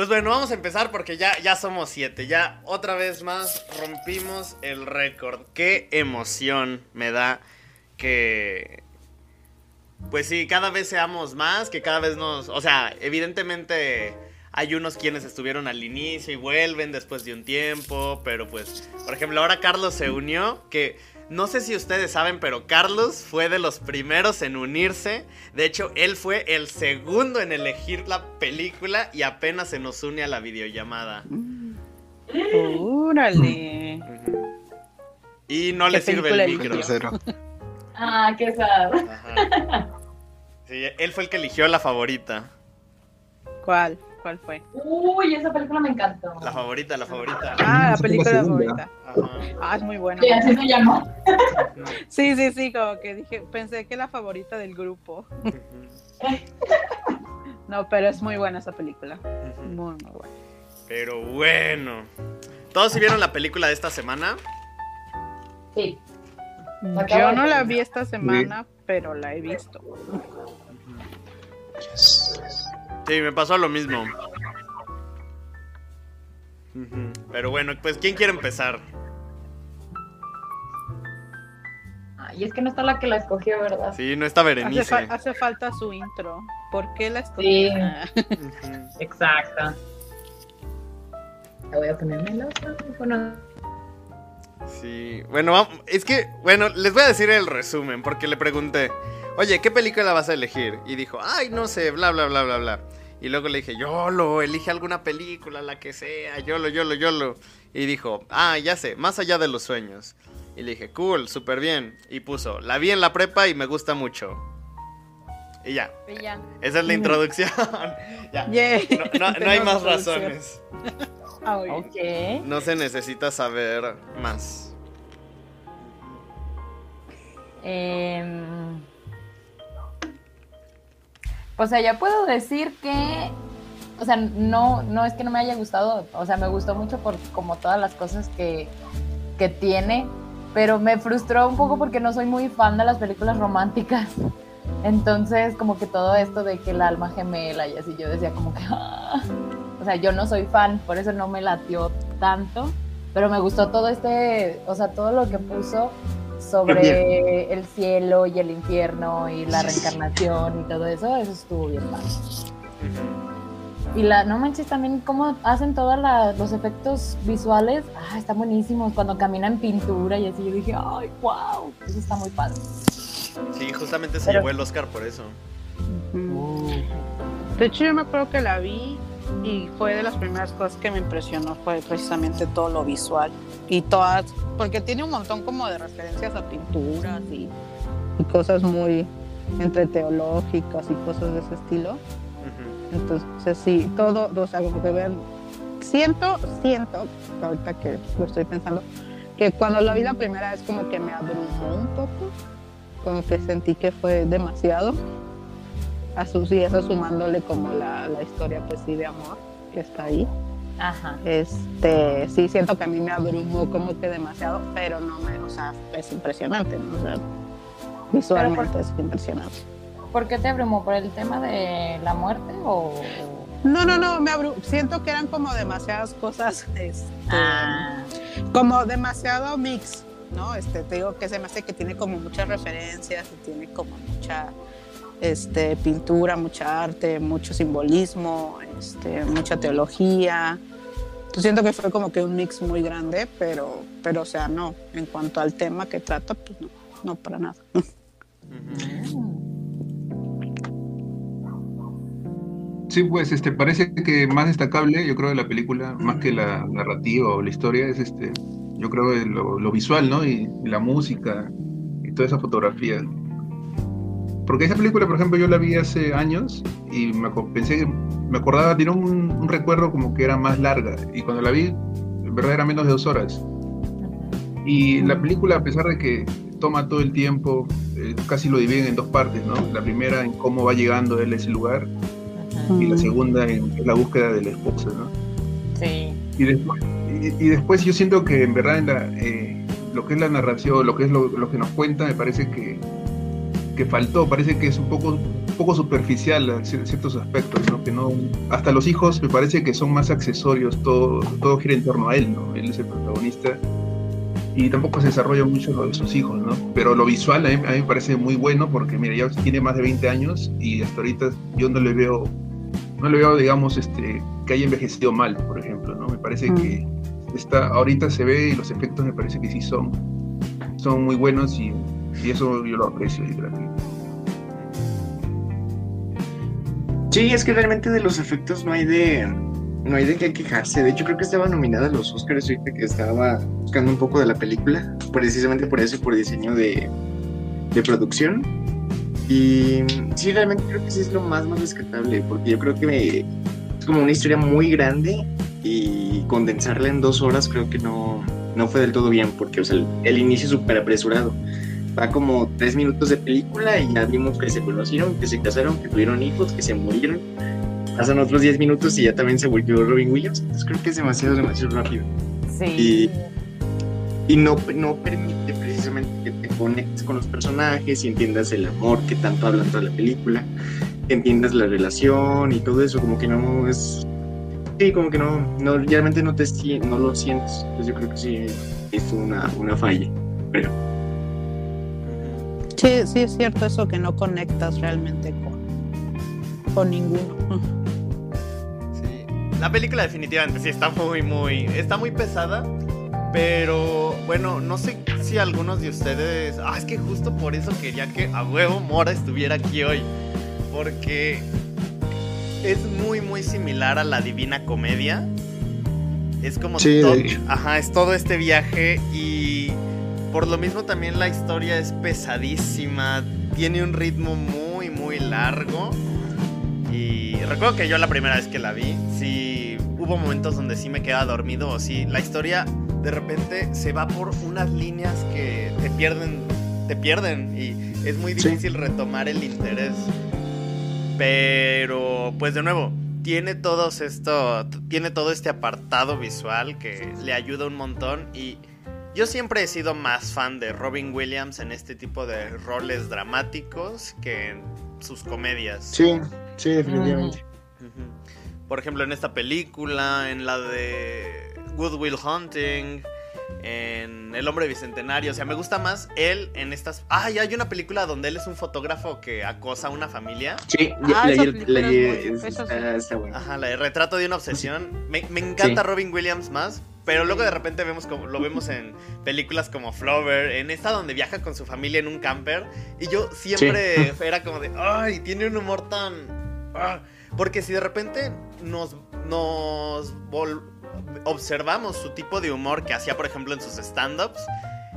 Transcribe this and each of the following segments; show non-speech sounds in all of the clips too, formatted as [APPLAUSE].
Pues bueno, vamos a empezar porque ya, ya somos siete. Ya otra vez más rompimos el récord. Qué emoción me da que... Pues sí, cada vez seamos más, que cada vez nos... O sea, evidentemente hay unos quienes estuvieron al inicio y vuelven después de un tiempo, pero pues, por ejemplo, ahora Carlos se unió, que no sé si ustedes saben, pero Carlos fue de los primeros en unirse. De hecho, él fue el segundo en elegir la película y apenas se nos une a la videollamada. ¡Órale! Y no le sirve el micro. Ah, qué sad. Sí, él fue el que eligió la favorita. ¿Cuál? ¿Cuál fue? Uy, esa película me encantó. La favorita, la favorita. Ah, la película favorita. Ah, es muy buena. Sí, así se llama. [LAUGHS] Sí, sí, sí, como que dije, pensé que la favorita del grupo. [LAUGHS] No, pero es muy buena esa película. Muy, muy buena. Pero bueno. ¿Todos sí vieron la película de esta semana? Sí. Yo no la vi esta semana, pero la he visto. Sí, me pasó lo mismo. Pero bueno, pues ¿quién quiere empezar? Y es que no está la que la escogió, ¿verdad? Sí, no está Berenice. Hace, fa hace falta su intro. ¿Por qué la escogió? Sí. Exacto. voy a ponerme los audífonos. Sí, bueno, es que, bueno, les voy a decir el resumen, porque le pregunté, oye, ¿qué película vas a elegir? Y dijo, ay, no sé, bla, bla, bla, bla, bla. Y luego le dije, Yolo, elige alguna película, la que sea, Yolo, Yolo, Yolo. Y dijo, ah, ya sé, más allá de los sueños. Y le dije, cool, súper bien. Y puso, la vi en la prepa y me gusta mucho. Y ya. Y ya. Esa es la introducción. [LAUGHS] ya. No, no, hay más razones. Ah, ok. No se necesita saber más. Eh, o sea, ya puedo decir que, o sea, no, no es que no me haya gustado, o sea, me gustó mucho por como todas las cosas que, que tiene, pero me frustró un poco porque no soy muy fan de las películas románticas. Entonces, como que todo esto de que el alma gemela y así, yo decía como que, ah". o sea, yo no soy fan, por eso no me latió tanto, pero me gustó todo este, o sea, todo lo que puso sobre el cielo y el infierno y la reencarnación y todo eso, eso estuvo bien mal. Y la, no manches, también cómo hacen todos los efectos visuales, ah, están buenísimos, cuando camina en pintura y así, yo dije, ay, wow, eso está muy padre. Sí, justamente se llevó el Oscar por eso. De hecho, yo me acuerdo que la vi y fue de las primeras cosas que me impresionó fue precisamente todo lo visual y todas porque tiene un montón como de referencias a pinturas y, cosas muy entre teológicas y cosas de ese estilo entonces sí todo o sea como que ver siento siento ahorita que lo estoy pensando que cuando lo vi la primera vez como que me abrumó un poco como que sentí que fue demasiado a sus y eso sumándole como la, la historia pues sí de amor que está ahí. Ajá. Este, sí siento que a mí me abrumó como que demasiado, pero no me, o sea, es impresionante, ¿no? O sea, visualmente es impresionante. ¿Por qué te abrumó? ¿Por el tema de la muerte o...? No, no, no, me abrumó. Siento que eran como demasiadas cosas, este, ah. como demasiado mix, ¿no? Este, te digo que se me hace que tiene como muchas referencias y tiene como mucha este, pintura, mucha arte, mucho simbolismo, este, mucha teología. Yo siento que fue como que un mix muy grande, pero, pero o sea, no, en cuanto al tema que trata, pues no, no para nada. Sí, pues este parece que más destacable, yo creo, de la película, más que la narrativa o la historia, es este, yo creo lo, visual, ¿no? Y, la música y toda esa fotografía. Porque esa película, por ejemplo, yo la vi hace años y me pensé, me acordaba, tiene un, recuerdo como que era más larga. Y cuando la vi, en verdad era menos de dos horas. Y la película, a pesar de que toma todo el tiempo, eh, casi lo dividen en dos partes, ¿no? La primera en cómo va llegando él a ese lugar y la segunda en, la búsqueda de la esposa, ¿no? Sí. Y después, y, después yo siento que en verdad en la, eh, lo que es la narración, lo que es lo, lo que nos cuenta, me parece que que faltó. Parece que es un poco poco superficial en ciertos aspectos, ¿no? Que no, hasta los hijos me parece que son más accesorios, todo, todo gira en torno a él, ¿no? Él es el protagonista y tampoco se desarrolla mucho lo de sus hijos, ¿no? Pero lo visual a mí, me parece muy bueno porque, mira, ya tiene más de 20 años y hasta ahorita yo no le veo, no le veo, digamos, este, que haya envejecido mal, por ejemplo, ¿no? Me parece que está, ahorita se ve y los efectos me parece que sí son, son muy buenos y, y eso yo lo aprecio. Sí, es que realmente de los efectos no hay de no hay de qué quejarse. De hecho, creo que estaba nominada a los Oscars ahorita que estaba buscando un poco de la película, precisamente por eso, por diseño de, de producción. Y sí, realmente creo que sí es lo más, más rescatable, porque yo creo que es como una historia muy grande y condensarla en dos horas creo que no, no fue del todo bien, porque o sea, el, el inicio es súper apresurado. Va como tres minutos de película y ya vimos que se conocieron, que se casaron, que tuvieron hijos, que se murieron pasan otros 10 minutos y ya también se volvió Robin Williams. Entonces creo que es demasiado, demasiado rápido. Sí. Y, y no, no permite precisamente que te conectes con los personajes y entiendas el amor que tanto hablan toda la película, que entiendas la relación y todo eso, como que no es... Sí, como que no, no realmente no, te, no lo sientes. Entonces yo creo que sí es una, una falla. Pero... Sí, sí es cierto eso que no conectas realmente con, con ninguno. La película definitivamente sí está muy, muy, está muy pesada. Pero bueno, no sé si algunos de ustedes... Ah, es que justo por eso quería que a huevo Mora estuviera aquí hoy. Porque es muy, muy similar a la Divina Comedia. Es como... Sí, todo, ajá, es todo este viaje y por lo mismo también la historia es pesadísima. Tiene un ritmo muy, muy largo. Y recuerdo que yo la primera vez que la vi, sí hubo momentos donde sí me quedaba dormido o sí, la historia de repente se va por unas líneas que te pierden, te pierden y es muy difícil sí. retomar el interés. Pero pues de nuevo, tiene todos esto, tiene todo este apartado visual que le ayuda un montón y yo siempre he sido más fan de Robin Williams en este tipo de roles dramáticos que en sus comedias. Sí, sí, definitivamente. Uh -huh. Por ejemplo, en esta película, en la de Good Will Hunting, en El Hombre Bicentenario. O sea, me gusta más él en estas. Ah, ya hay una película donde él es un fotógrafo que acosa a una familia. Sí, Ah, la, es está, está buena. Ajá, la de Retrato de una obsesión. Me, me encanta Sí. Robin Williams más. Pero luego de repente vemos como, lo vemos en películas como Flower, en esta donde viaja con su familia en un camper. Y yo siempre [LAUGHS] era como de, ay, tiene un humor tan... ah". Porque si de repente nos, nos observamos su tipo de humor que hacía, por ejemplo, en sus stand-ups,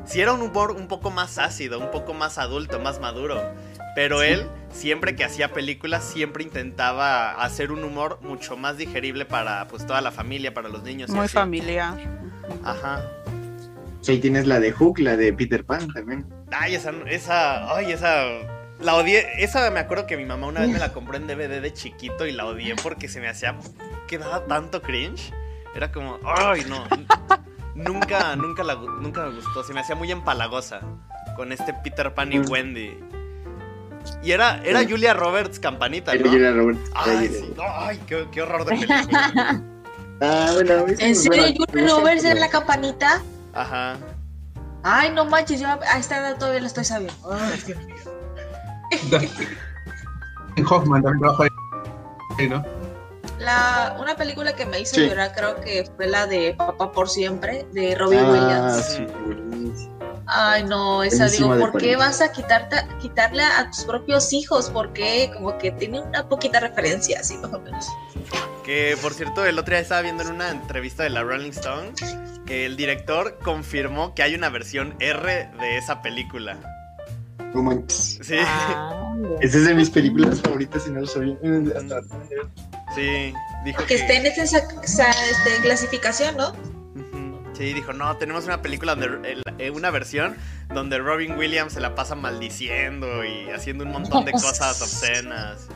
si era un humor un poco más ácido, un poco más adulto, más maduro. Pero él, siempre que hacía películas, siempre intentaba hacer un humor mucho más digerible para pues toda la familia, para los niños. Muy así. familiar. Ajá. Sí, tienes la de Hook, la de Peter Pan también. Ay, esa, esa, ay, esa, la odié, esa me acuerdo que mi mamá una vez me la compró en DVD de chiquito y la odié porque se me hacía, que daba tanto cringe, era como, ay, no, nunca, nunca, la, nunca me gustó, se me hacía muy empalagosa con este Peter Pan y. Wendy. Y era, era. Julia Roberts campanita, Era ¿no? Julia Roberts. Ay, sí, ay, qué, qué horror de película. [LAUGHS] Ah, bueno, ¿En serio, Julia Roberts era la campanita? Ajá. Ay, no manches, yo a esta edad todavía lo estoy sabiendo. Ay, Dios mío. [LAUGHS] En Hoffman también ¿no? La, una película que me hizo Sí. llorar creo que fue la de Papá por Siempre, de Robin Ah, Williams. sí. Ay, no, esa digo, ¿por qué vas a quitarte, quitarle a tus propios hijos? Porque como que tiene una poquita referencia, así más o menos. Que por cierto, el otro día estaba viendo en una entrevista de la Rolling Stone que el director confirmó que hay una versión R de esa película. No manches. Sí, Ah, Esa es de mis películas favoritas y no lo sabía. Hasta- sí, dijo Que esté en esa, esa, este, clasificación, ¿no? Sí, dijo, no, tenemos una película donde eh, una versión donde Robin Williams se la pasa maldiciendo y haciendo un montón de cosas [LAUGHS] obscenas.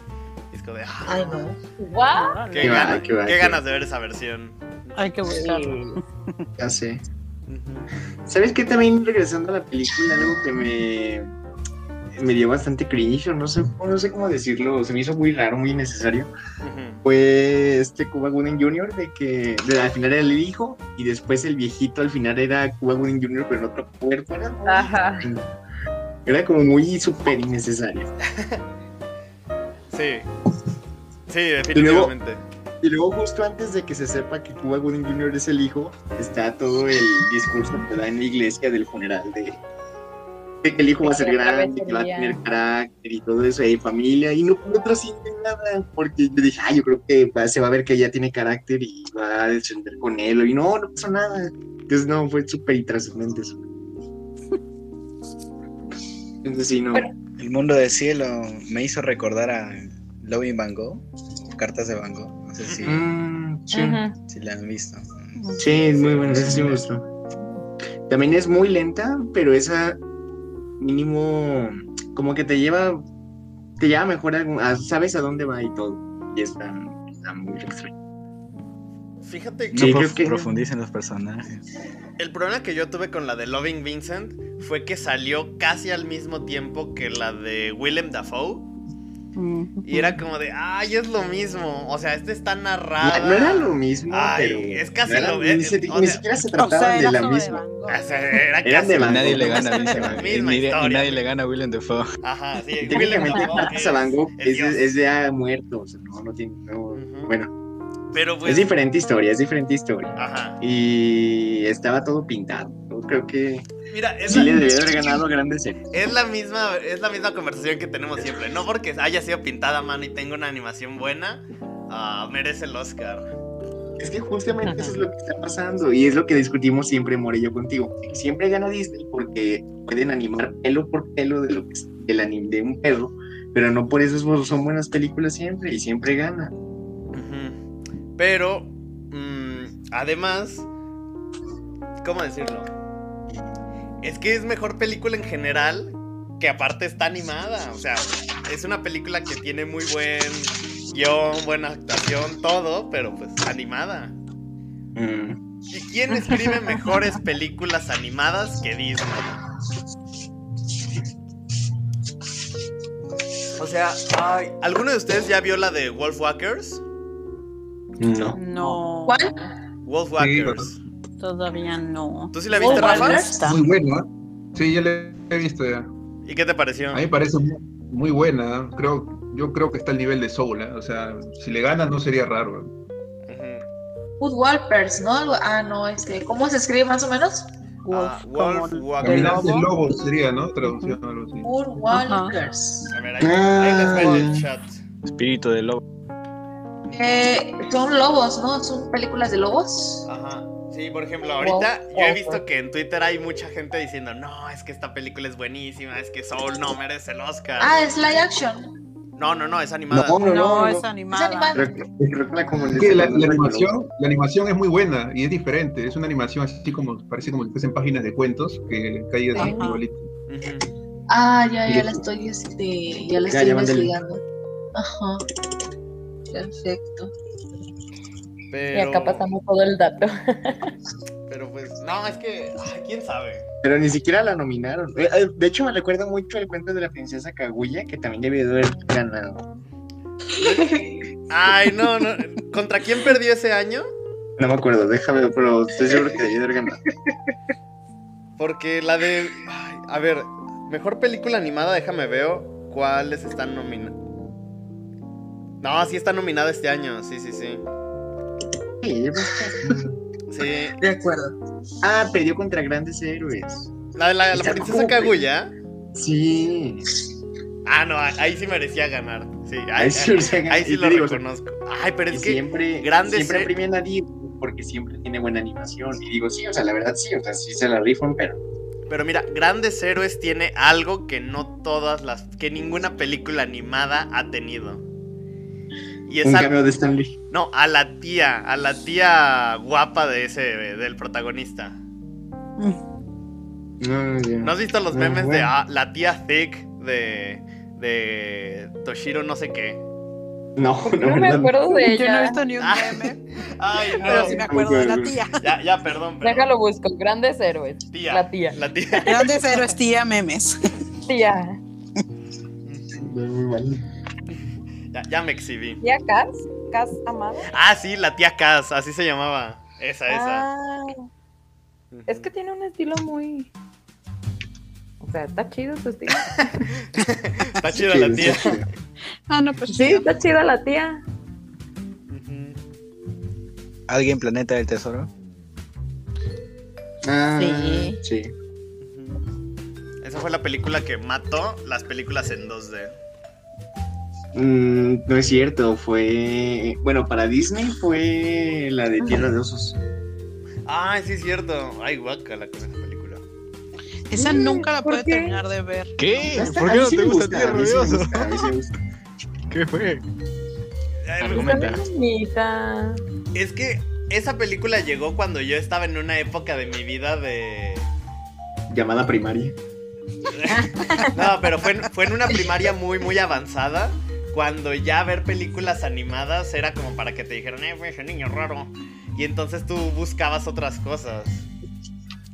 Como de, ah, Ay, no. Guau. qué, Qué va, gana- qué va, qué qué ganas de ver esa versión. Hay que buscarlo. Ya sé. ¿Sabes qué? También regresando a la película, algo que me. Me dio bastante cringe, o no sé, no sé cómo decirlo, se me hizo muy raro, muy innecesario. Ujú. Fue este Cuba Gooding Jr. de que de- al final era el hijo y después el viejito al final era Cuba Gooding Jr. pero en otro cuerpo. Era, muy- Ajá. era como muy súper innecesario. Sí. Sí, definitivamente. Y luego justo antes de que se sepa que Cuba Gooding Jr. es el hijo, está todo el discurso que da en la iglesia del funeral de, de que el hijo va a ser grande, que va a tener carácter y todo eso, y familia, y no no trasciende nada, porque yo dije, ah, yo creo que va- se va a ver que ella tiene carácter y va a descender con él, y no, no pasó nada. Entonces no, fue súper intrascendente eso. Entonces sí, no. Pero- El mundo del cielo me hizo recordar a Loving Van Gogh, Cartas de Van Gogh. No sé si, Mm, sí. Si la han visto. Sí, es muy buena, esa sí me gustó. También es muy lenta, pero esa mínimo como que te lleva te lleva mejor a, a- sabes a dónde va y todo. Y está, está muy extraño. Fíjate que No prof- que- profundicen los personajes. el problema que yo tuve con la de Loving Vincent fue que salió casi al mismo tiempo que la de Willem Dafoe. Y era como de, ay, es lo mismo. O sea, este está narrado. No, no era lo mismo, Ay, pero es casi no lo- eh, ni, se- o ni sea- siquiera se O sea, de la de misma. Gogh. O sea, era Eran casi de Nadie Gogh. le gana a Vincent La Van- misma y, nadie- y historia. nadie le gana a Willem Dafoe. Ajá, sí. Y Willem Técnicamente Dafoe Cartas a Van Gogh es es, de- es de ah, muerto, o sea, no, no tiene, no, bueno, Pero pues. es diferente historia, es diferente historia. Ajá. Y estaba todo pintado. Creo que Mira, es sí la, le haber ganado grandes [LAUGHS] es la misma, es la misma conversación que tenemos siempre. No porque haya sido pintada a mano y tenga una animación buena, ah, merece el Oscar. Es que justamente eso es lo que está pasando y es lo que discutimos siempre, More y yo contigo. Siempre gana Disney porque pueden animar pelo por pelo de lo que es el anime de un perro, pero no por eso son- buenas películas siempre y siempre gana. Pero, mm, además, ¿cómo decirlo? Es que es mejor película en general que aparte está animada. O sea, es una película que tiene muy buen guion, buena actuación, todo, pero pues animada. Mm. ¿Y quién escribe mejores películas animadas que Disney? O sea, ay, ¿alguno de ustedes ya vio la de Wolfwalkers? No. No. ¿Cuál? Wolfwalkers. Todavía no. ¿Tú sí la viste, Rafa? Wolfwalkers. Está. Muy buena. Sí, ya la he visto ya. ¿Y qué te pareció? A mí me parece muy, muy buena. Creo, yo creo que está al nivel de Soul. ¿eh? O sea, si le gana no sería raro. Wood Walpers, ¿no? Ah, no, este, ¿cómo se escribe más o menos? Wolf, Ah, Caminante lobo. lobo sería, ¿no? Traducción algo así. Wood Walkers. A ver, ahí, ahí les va en el chat. Espíritu de lobo. Eh, son lobos, ¿no? Son películas de lobos. Ajá. Sí, por ejemplo, ahorita yo he visto que en Twitter hay mucha gente diciendo, no, es que esta película es buenísima, es que Soul no merece el Oscar. Ah, es live action. No, no, no, es animada. No, no, No, no. es no. animada. animada. Creo que, creo que la comunidad Es que la, animación, la animación es muy buena y es diferente. Es una animación así como, parece como si fuesen páginas de cuentos que cae así igualito. Ah, ya, ya la estoy, este, ya la estoy investigando. Ajá. Perfecto. Y acá pasamos todo el dato. [LAUGHS] pero pues, no, es que, ay, quién sabe. Pero ni siquiera la nominaron. Eh, eh, De hecho, me recuerda mucho el cuento de la princesa Kaguya, que también debió de haber ganado. [LAUGHS] Ay, no, no. ¿Contra quién perdió ese año? No me acuerdo, déjame, pero estoy seguro que debió de haber ganado. Porque la de. ay, a ver, mejor película animada, déjame veo cuáles están nominadas. No, sí está nominada este año, sí, sí, sí. Sí, pensé- Sí. De acuerdo. Ah, perdió contra grandes héroes. La de la, la princesa Kaguya. Sí. Ah, no, ahí sí merecía ganar. Sí, ahí, Ahí sí ahí lo digo, reconozco. Ay, pero es que. siempre, grandes siempre premian a Disney porque siempre tiene buena animación. Y digo, sí, o sea, la verdad sí, o sea, sí se la rifan, pero Pero mira, Grandes Héroes tiene algo que no todas las. que ninguna película animada ha tenido. Y es un cameo de Stanley. No, a la tía, a la tía guapa de ese, del protagonista. No, ya. ¿No has visto los No, memes de bueno. ah, la tía Thick de, de Toshiro no sé qué? No, no, No me acuerdo de Yo no he ella. visto ni un Ah. meme, [LAUGHS] Ay, no. pero sí me acuerdo de la tía. Ya, ya, perdón, pero Déjalo busco. Grandes héroes. Tía. La tía. La tía. Grandes héroes, tía memes. Tía. Muy mal. Ya, ya me exhibí. ¿Ya Cas? ¿Cas Amada? Ah, sí, la tía Cas, así se llamaba. Esa, esa. Ah. Es que tiene un estilo muy. O sea, está chido su estilo. Está chida la tía. ah, no, pues Sí, sí. está chida la tía. ¿Alguien Planeta del Tesoro? Ah, Sí. sí. Esa fue la película que mató las películas en 2D. Mm, no es cierto, fue. Bueno, para Disney fue la de Tierra de Osos. Ah, sí es cierto. Ay, guácala con esa película. Esa nunca la ¿Por pude qué? terminar de ver. ¿Qué? ¿Por qué no sí te gusta Tierra de me Oso? gusta, a mí sí me gusta. ¿Qué fue? Argumenta. Es que esa película llegó cuando yo estaba en una época de mi vida de... Llamada primaria. [LAUGHS] No, pero fue, en- fue en una primaria muy, muy avanzada. Cuando ya ver películas animadas era como para que te dijeran, eh, ese niño raro. Y entonces tú buscabas otras cosas.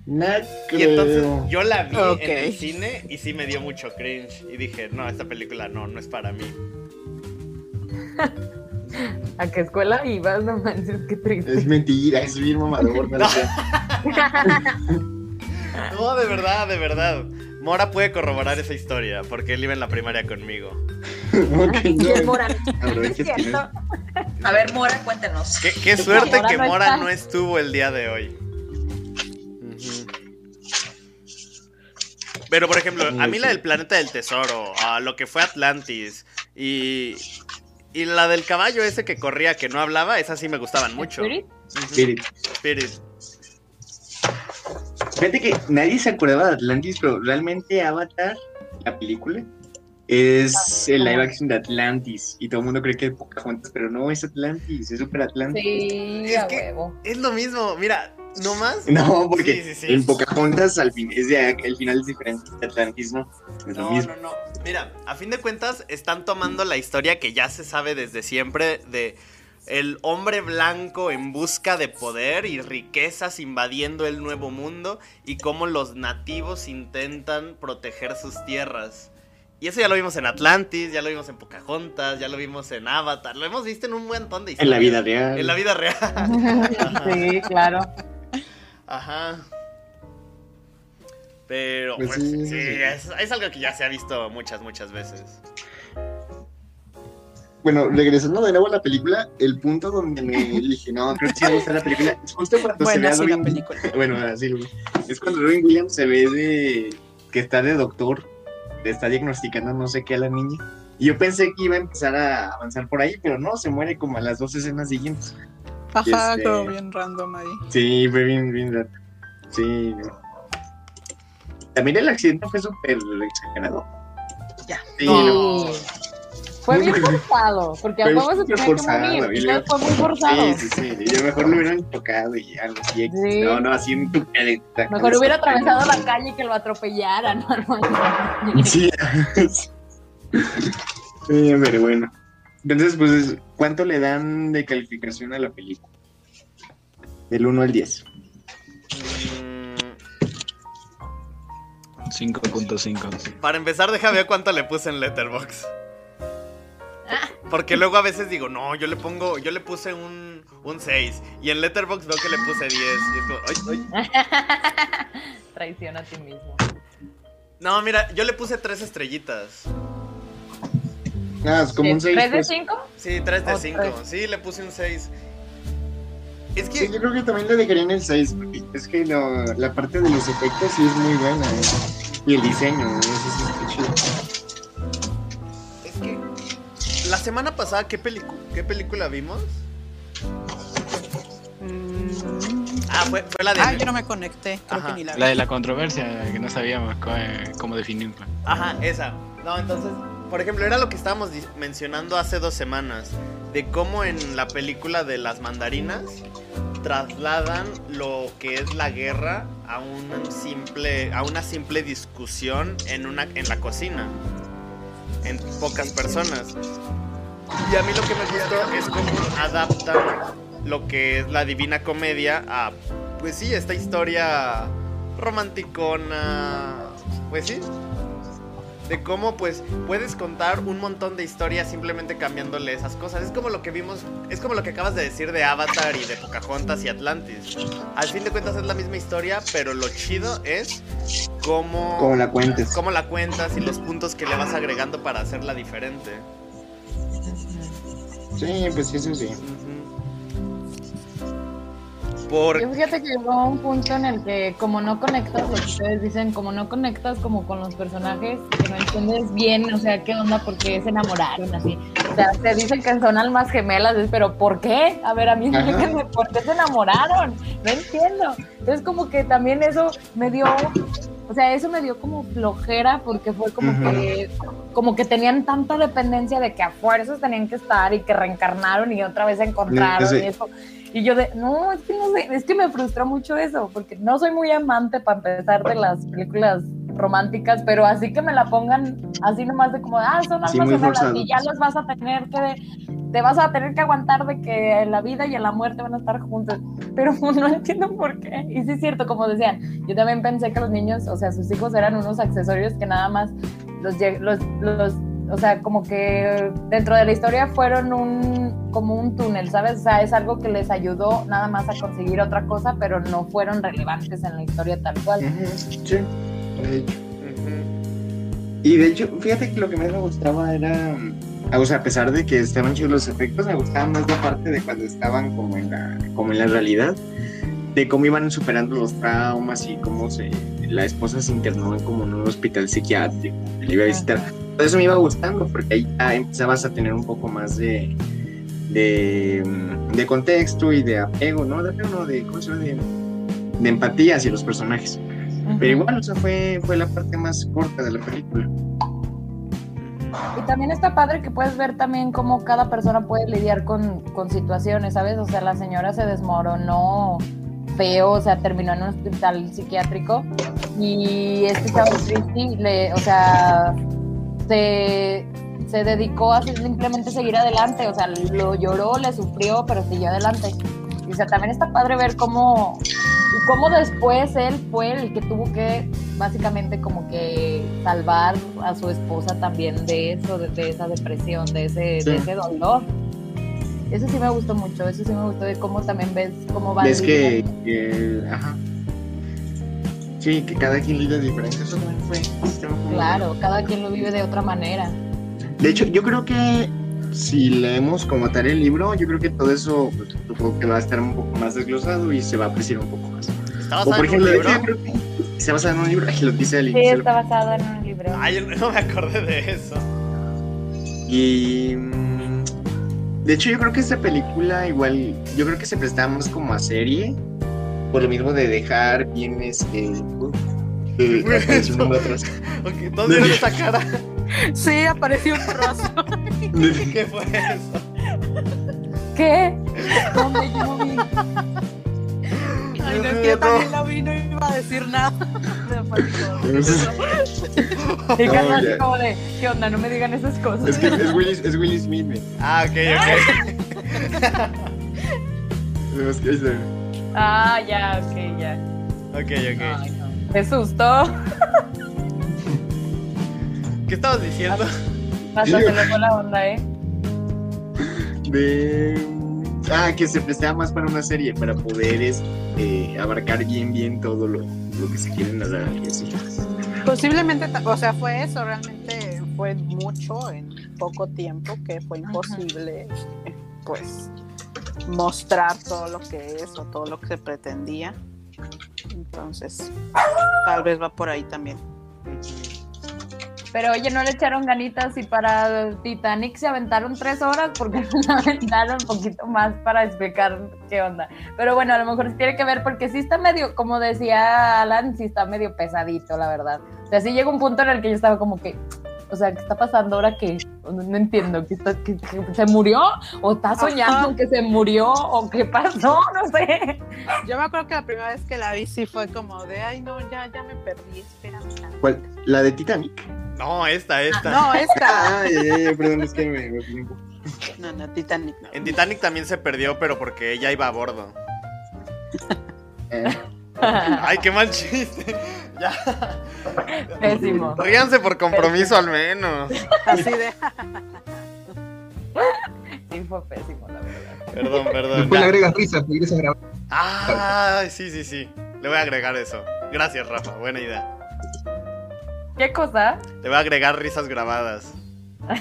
No Y entonces creo. yo la vi en el cine y sí me dio mucho cringe. Y dije, no, esta película no, no es para mí. [LAUGHS] ¿A qué escuela ibas? No manches, qué triste. Es mentira, es bien mamador. [LAUGHS] no. [LAUGHS] No, de verdad, de verdad. Mora puede corroborar esa historia porque él iba en la primaria conmigo. [LAUGHS] Y el. Mora. [LAUGHS] Que no- A ver, Mora, cuéntanos. Qué, qué suerte Mora que no Mora está. no estuvo el día de hoy. Pero por ejemplo, a mí la del planeta del tesoro, a lo que fue Atlantis y y la del caballo ese que corría que no hablaba, esas sí me gustaban mucho. Spirit. Ujú. Spirit. Spirit. Fíjate que nadie se acordaba de Atlantis, pero realmente Avatar, la película, es el live action de Atlantis. Y todo el mundo cree que es Pocahontas, pero no es Atlantis, es Super Atlantis. Sí, Es a que- huevo. Es lo mismo, mira, no más. [LAUGHS] No, porque Sí, sí, sí. en Pocahontas al fin, es de, el final es diferente. Atlantis no, es lo mismo. no, no. Mira, a fin de cuentas están tomando la historia que ya se sabe desde siempre de el hombre blanco en busca de poder y riquezas invadiendo el nuevo mundo y cómo los nativos intentan proteger sus tierras. Y eso ya lo vimos en Atlantis, ya lo vimos en Pocahontas, ya lo vimos en Avatar, lo hemos visto en un montón de En historias. la vida real. En la vida real. [LAUGHS] Sí, claro. Ajá. Pero, Pues pues, sí. Es, es algo que ya se ha visto muchas, muchas veces. Bueno, regresando de nuevo a la película, el punto donde me dije, no, creo que sí me gusta la película, es justo cuando se ve a Robin- película. [LAUGHS] Bueno, así lo- es cuando Robin Williams se ve de que está de doctor, está diagnosticando no sé qué a la niña. Y yo pensé que iba a empezar a avanzar por ahí, pero no, se muere como a las dos escenas siguientes. Ajá, Este- como bien random ahí. Sí, fue bien, bien raro. Sí. no. También el accidente fue súper exagerado. Ya. Sí, No. no. Fue bien forzado, porque a huevo se tenía que forzado, morir. y y luego- Fue muy forzado. Sí, sí, sí. Y yo mejor lo hubieran tocado y algo así. Sí. No, no, así en tu cara. Mejor hubiera atravesado la calle y que lo atropellaran. ¿no? Sí. [LAUGHS] sí, pero bueno. Entonces, pues, ¿cuánto le dan de calificación a la película? Del 1 al 10. Mm, 5.5. para empezar, déjame ver cuánto le puse en Letterbox. Porque luego a veces digo, no, yo le pongo, yo le puse un, un 6. Y en Letterbox veo que le puse 10. Y es como, ay, ay. [LAUGHS] Traiciona a ti mismo. No, mira, yo le puse 3 estrellitas. Ah, es como un 6. ¿Tres de cinco? Sí, 3 de O 5. tres. Sí, le puse un 6. Es que Sí, yo creo que también le dejaría en el 6, porque es que lo- la parte de los efectos sí es muy buena. ¿eh? Y el diseño, eso sí está chido. La semana pasada, ¿qué, qué película vimos? Mm. Ah, fue, fue la de... Ah, yo no me conecté. Creo Ajá. que ni la vi. La de la controversia, que no sabíamos cómo, cómo definirla. Ajá, esa. No, entonces, por ejemplo, era lo que estábamos mencionando hace dos semanas, de cómo en la película de las mandarinas trasladan lo que es la guerra a un simple, a una simple discusión en una, en la cocina, en pocas personas. Y a mí lo que me gustó es cómo adaptan lo que es la Divina Comedia a, pues sí, esta historia romanticona, pues sí, de cómo pues puedes contar un montón de historias simplemente cambiándole esas cosas. Es como lo que vimos, es como lo que acabas de decir de Avatar y de Pocahontas y Atlantis. Al fin de cuentas es la misma historia, pero lo chido es cómo Como la cuentes. cómo la cuentas y los puntos que le vas agregando para hacerla diferente. Sí, pues eso sí. Por Yo fíjate que llegó a un punto en el que como no conectas, lo que ustedes dicen, como no conectas como con los personajes, que no entiendes bien, o sea, qué onda, por qué se enamoraron, así. O sea, te dicen que son almas gemelas, pero ¿por qué? A ver, a mí explíquenme por qué se enamoraron, no entiendo. Entonces como que también eso me dio, o sea, eso me dio como flojera porque fue como que como que tenían tanta dependencia de que a fuerzas tenían que estar y que reencarnaron y otra vez se encontraron Sí. y eso. Y yo de, no, es que no sé, es que me frustró mucho eso, porque no soy muy amante para empezar de las películas románticas, pero así que me la pongan así nomás de como, ah, son Sí, almas y ya los vas a tener que, te vas a tener que aguantar de que la vida y la muerte van a estar juntos, pero [LAUGHS] no entiendo por qué. Y sí es cierto, como decían, yo también pensé que los niños, o sea, sus hijos eran unos accesorios que nada más los, los, los o sea, como que dentro de la historia fueron un, como un túnel, ¿sabes? O sea, es algo que les ayudó nada más a conseguir otra cosa, pero no fueron relevantes en la historia tal cual. Sí, de hecho. Y de hecho, fíjate que lo que más me gustaba era, o sea, a pesar de que estaban chidos los efectos, me gustaba más la parte de cuando estaban como en la, como en la realidad, de cómo iban superando los traumas y cómo se, la esposa se internó en como en un hospital psiquiátrico, que le iba a visitar. Todo eso me iba gustando porque ahí ya empezabas a tener un poco más de, de, de contexto y de apego, ¿no? De apego, no, de, ¿cómo se llama? De, de empatía hacia los personajes. Pero igual, o sea, fue, fue la parte más corta de la película. Y también está padre que puedes ver también cómo cada persona puede lidiar con, con situaciones, ¿sabes? O sea, la señora se desmoronó feo, o sea, terminó en un hospital psiquiátrico y este chavo Christie, le, o sea, se, se dedicó a simplemente seguir adelante, o sea, lo lloró, le sufrió, pero siguió adelante. Y, o sea, también está padre ver cómo, cómo después él fue el que tuvo que básicamente como que salvar a su esposa también de eso, de, de esa depresión, de ese, de ese dolor. Eso sí me gustó mucho, eso sí me gustó de cómo también ves cómo va Ves que, que- ajá. Sí, que cada quien lidia diferente. Eso también fue. Claro, cada quien lo vive de otra manera. De hecho, yo creo que si leemos como tal el libro, yo creo que todo eso pues, supongo que va a estar un poco más desglosado y se va a apreciar un poco más. ¿Está O basado por en un ejemplo, libro? hecho, yo creo que se basa en un libro, [LAUGHS] lo dice al Sí, está basado en un libro. Ay, yo no me acordé de eso. Y mm, de hecho yo creo que esta película igual, yo creo que se prestaba más como a serie, por lo mismo de dejar bien este... uh, eh, [LAUGHS] apareció un atrás. Ok, ¿Dónde esa [LAUGHS] cara? Sí, apareció un trozo. ¿Qué fue eso? ¿Qué? ¿Dónde yo vi? Ay, no, es que yo también la vi, no iba a decir nada. [LAUGHS] Me faltó. Y No, Carla así como de, ¿qué onda? No me digan esas cosas. Es que es Willy, es Willy Smith. Ah, ok, ok. [LAUGHS] Que Ah, ya, ok, ya. Ok, ok. Ay, no. Me asustó. [LAUGHS] ¿Qué estabas diciendo? Hasta se le fue la onda, ¿eh? de- Ah, que se prestaba más para una serie, para poder este, abarcar bien, bien todo lo, lo que se quieren narrar y así. Posiblemente, o sea, fue eso, realmente fue mucho en poco tiempo que fue imposible, pues, mostrar todo lo que es o todo lo que se pretendía. Entonces, tal vez va por ahí también. Pero oye, no le echaron ganitas y para Titanic se aventaron tres horas porque [LAUGHS] no le aventaron un poquito más para explicar qué onda. Pero bueno, a lo mejor tiene que ver porque sí está medio, como decía Alan, sí está medio pesadito, la verdad. O sea, sí llega un punto en el que yo estaba como que, o sea, ¿qué está pasando ahora que no, entiendo? ¿que, está- que- que se murió? ¿O está soñando Ajá. que se murió? ¿O qué pasó? [LAUGHS] No sé. Yo me acuerdo que la primera vez que la vi sí fue como de, ay, no, ya, ya me perdí, espérame. tantito". ¿Cuál? ¿La de Titanic? No, esta, esta. No, esta. Ya, ya, ya, perdón, es que me. No, no, Titanic. no. En Titanic también se perdió, pero porque ella iba a bordo. Eh, Ay, qué mal chiste. Ya. Pésimo. Ríanse por compromiso al menos. Así de. Sí, fue pésimo, la verdad. Perdón, perdón. Después le agregas risas, regresas a grabar. Ah, sí, sí, sí. Le voy a agregar eso. Gracias, Rafa. Buena idea. ¿Qué cosa? Le voy a agregar risas grabadas.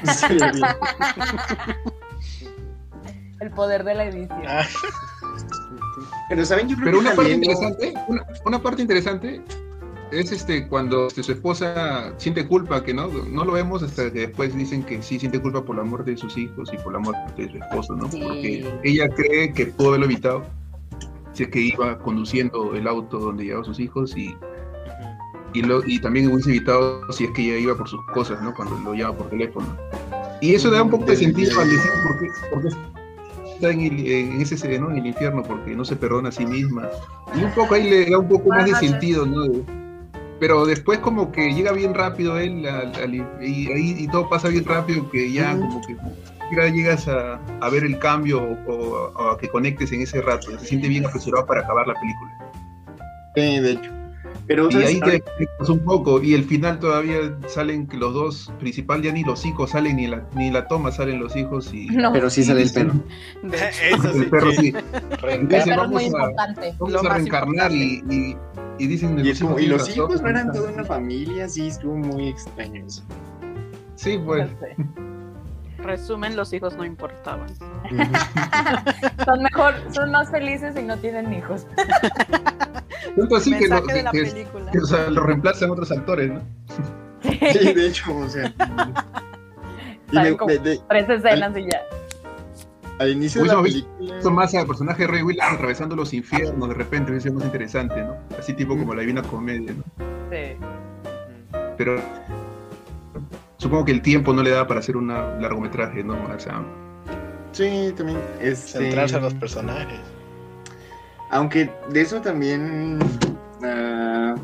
Sí, [LAUGHS] El poder de la edición. Ah, Pero saben, yo creo Pero que una parte interesante, una, una parte interesante es este cuando este, su esposa siente culpa, que no, no lo vemos hasta que después dicen que sí siente culpa por la muerte de sus hijos y por la muerte de su esposo, ¿no? Sí. Porque ella cree que pudo haberlo evitado si es que iba conduciendo el auto donde llevaba a sus hijos y, y, lo, y también hubiese evitado si es que ella iba por sus cosas, ¿no? Cuando lo llama por teléfono. Y eso da un poco de sentido al decir por qué, por qué está en, el- en ese ¿no? en el infierno, porque no se perdona a sí misma. Y un poco ahí le da un poco más de sentido, ¿no? De- Pero después como que llega bien rápido él al- al- y, ahí y todo pasa bien rápido que ya como que ya llegas a, a ver el cambio o, o- o a que conectes en ese rato. Se siente bien apresurado para acabar la película. Sí, de hecho. Pero, Y ahí te conectas un poco y el final todavía salen que los dos principal ya ni los hijos salen ni la ni la toma salen los hijos y No, Pero sí sale el perro. [LAUGHS] [LAUGHS] Eso sí. el perro sí. es vamos muy a- importante. vamos Lo a más reencarnar y, y, y dicen Y, como- los hijos no eran toda una familia, sí, estuvo muy extraño eso. sí pues [LAUGHS] Resumen, los hijos no importaban. Son mejor, son más felices y no tienen hijos. [LAUGHS] tanto así que, lo, de la que- película. que, o sea, lo reemplazan otros actores no Sí, de hecho, o sea. Y me- como de- de- tres escenas y ya. al inicio de Uy, la no, película. Esto más al personaje de Ray Williams atravesando los infiernos de repente hubiese sido más interesante no así tipo como la divina comedia no Sí. pero supongo que el tiempo no le da para hacer un largometraje no o sea, Sí, también. Este, Centrarse en los personajes. Aunque de eso también. ah,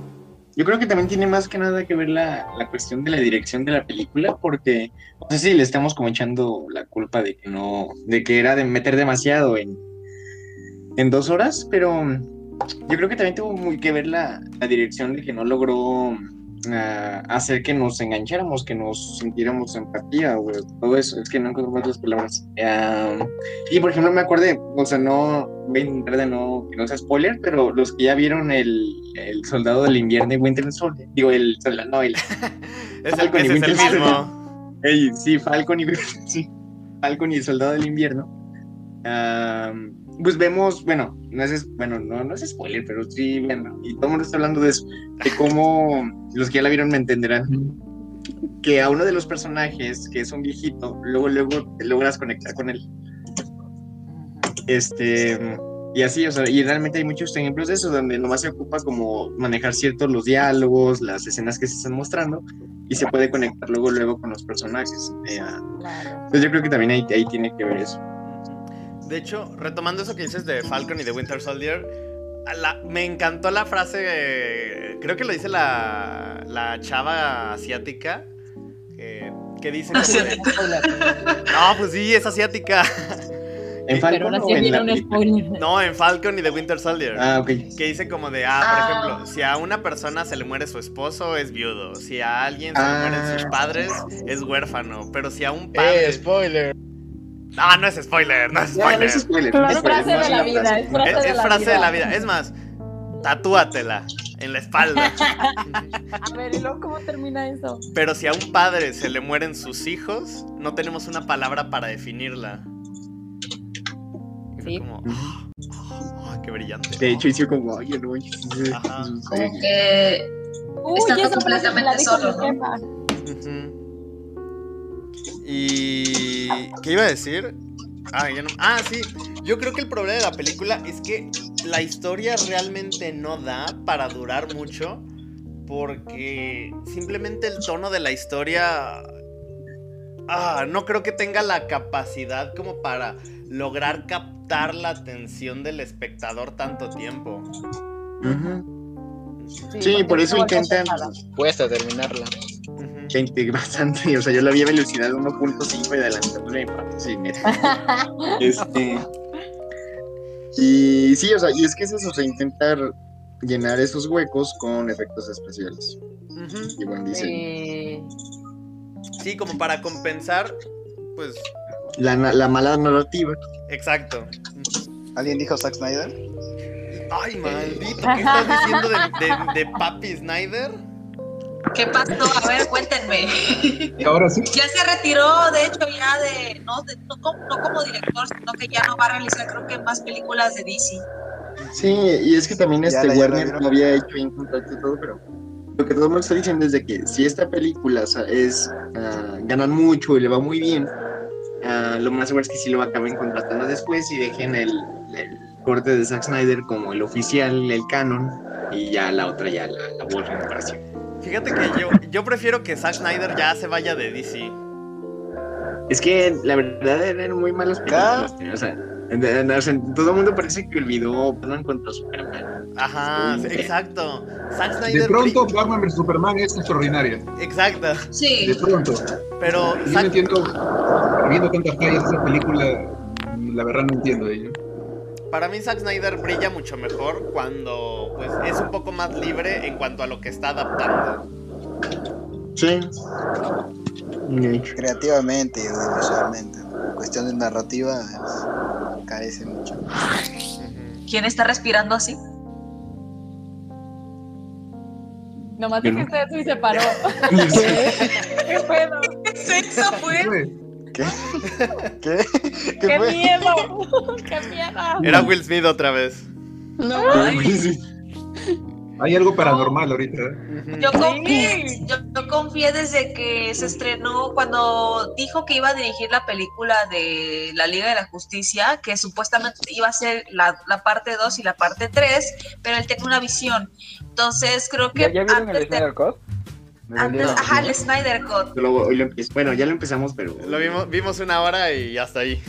yo creo que también tiene más que nada que ver la, la cuestión de la dirección de la película, porque no sé si le estamos como echando la culpa de que no. de que era de meter demasiado en, en dos horas, pero yo creo que también tuvo muy que ver la, la dirección de que no logró hacer que nos engancháramos, que nos sintiéramos empatía, todo eso. Es que no encuentro otras palabras. Ah, y por ejemplo, me acordé, o sea, no voy a intentar de no, que no sea spoiler, pero los que ya vieron el, el Soldado del Invierno de Winter Soldier, digo, el Soldado, no, el, [LAUGHS] Falcon y es el mismo. [LAUGHS] Ey, sí, Falcon y, [LAUGHS] sí, Falcon y el Soldado del Invierno. Pues vemos, bueno, no es, bueno, no, no es spoiler, pero sí, bueno, y todo el mundo está hablando de eso, de cómo [LAUGHS] los que ya la vieron me entenderán, que a uno de los personajes, que es un viejito, luego, luego te logras conectar con él. Este, y así, o sea, y realmente hay muchos ejemplos de eso, donde nomás se ocupa como manejar ciertos los diálogos, las escenas que se están mostrando, y se puede conectar luego, luego con los personajes. Eh, Claro. entonces yo creo que también ahí, ahí tiene que ver eso. De hecho, retomando eso que dices de Falcon y de Winter Soldier, la- me encantó la frase, eh, creo que lo dice la, la chava asiática, que, que dice... [LAUGHS] no, pues sí, es asiática. ¿En Pero Falcon ahora o sí en la un. No, en Falcon y de Winter Soldier. Ah, ok. Que dice como de, ah, por Ah. ejemplo, si a una persona se le muere su esposo, es viudo. Si a alguien se Ah. le mueren sus padres, es huérfano. Pero si a un padre... Eh, spoiler. No, no es spoiler, no es spoiler. no es spoiler. Claro, no Es spoiler, frase de la vida, es frase Es, de es la frase vida. de la vida. Es más, tatúatela en la espalda. [LAUGHS] A ver, ¿y luego cómo termina eso? Pero si a un padre se le mueren sus hijos, no tenemos una palabra para definirla. Sí. como, ah, qué brillante. De hecho, hizo como, oye, no. Como que Uy, Estando completamente solo, ¿no? Ujú. Y. ¿Qué iba a decir? Ah, ya no- ah, sí. Yo creo que el problema de la película es que la historia realmente no da para durar mucho. Porque simplemente el tono de la historia. Ah, no creo que tenga la capacidad como para lograr captar la atención del espectador tanto tiempo. Sí, por eso intentan. Cuesta terminarla. Que integre [LAUGHS] bastante. O sea, yo la vi a velocidad 1.5 y adelantándole. Sí, neta. [LAUGHS] Este. Y sí, o sea, y es que es eso, o sea, intentar llenar esos huecos con efectos especiales Ujú. y buen diseño. Eh, Sí, como para compensar, pues, La, la mala narrativa. exacto. ¿Alguien dijo Zack Snyder? Ay, maldito, ¿qué [LAUGHS] estás diciendo de, de- de Papi Snyder? ¿Qué pasó? A ver, cuéntenme. Y [LAUGHS] ahora sí, Ya se retiró, de hecho, ya de. No, de- no, como, no como director, sino que ya no va a realizar, creo que más películas de DC. Sí, y es que también Ya este Warner lo había hecho bien contrato y todo, pero lo que todo el mundo está diciendo es de que si esta película o sea, es ah, ganan mucho y le va muy bien, ah, lo más seguro es que sí lo acaben contratando después y dejen el, el corte de Zack Snyder como el oficial, el canon, y ya la otra ya la, la borren para siempre. Fíjate que yo, yo prefiero que Zack Snyder ya se vaya de DC. Es que la verdad eran muy malas películas, tío, o sea, en- en- todo el mundo parece que olvidó Batman contra Superman. Ajá, sí, exacto. Zack de pronto Batman vs Superman es extraordinaria. Exacto. Sí. De pronto. Pero Yo no entiendo, viendo tantas fallas esa película, la verdad no entiendo de ello. Para mí Zack Snyder brilla mucho mejor cuando pues es un poco más libre en cuanto a lo que está adaptando. Sí. Creativamente y audiovisualmente. En cuestión de narrativa, es- carece mucho. ¿Quién está respirando así? nomás Yo no. eso se paró. [LAUGHS] [LAUGHS] ¿Qué pedo? ¿Qué sexo fue? Pues, ¿Qué? [LAUGHS] ¿Qué? ¿Qué, ¡Qué fue? miedo! [LAUGHS] ¡Qué miedo! Era Will Smith otra vez. No, hay algo paranormal ahorita. ¿eh? Yo confié, yo, yo confié desde que se estrenó, cuando dijo que iba a dirigir la película de la Liga de la Justicia, que supuestamente iba a ser la, la parte 2 y la parte 3, pero él tenía una visión. Entonces creo que ¿Ya, ya vieron el de- Snyder Cut? ¿Me antes ajá, el Snyder Cut. Lo- lo bueno, ya lo empezamos, pero. Lo vimos, vimos una hora y hasta ahí.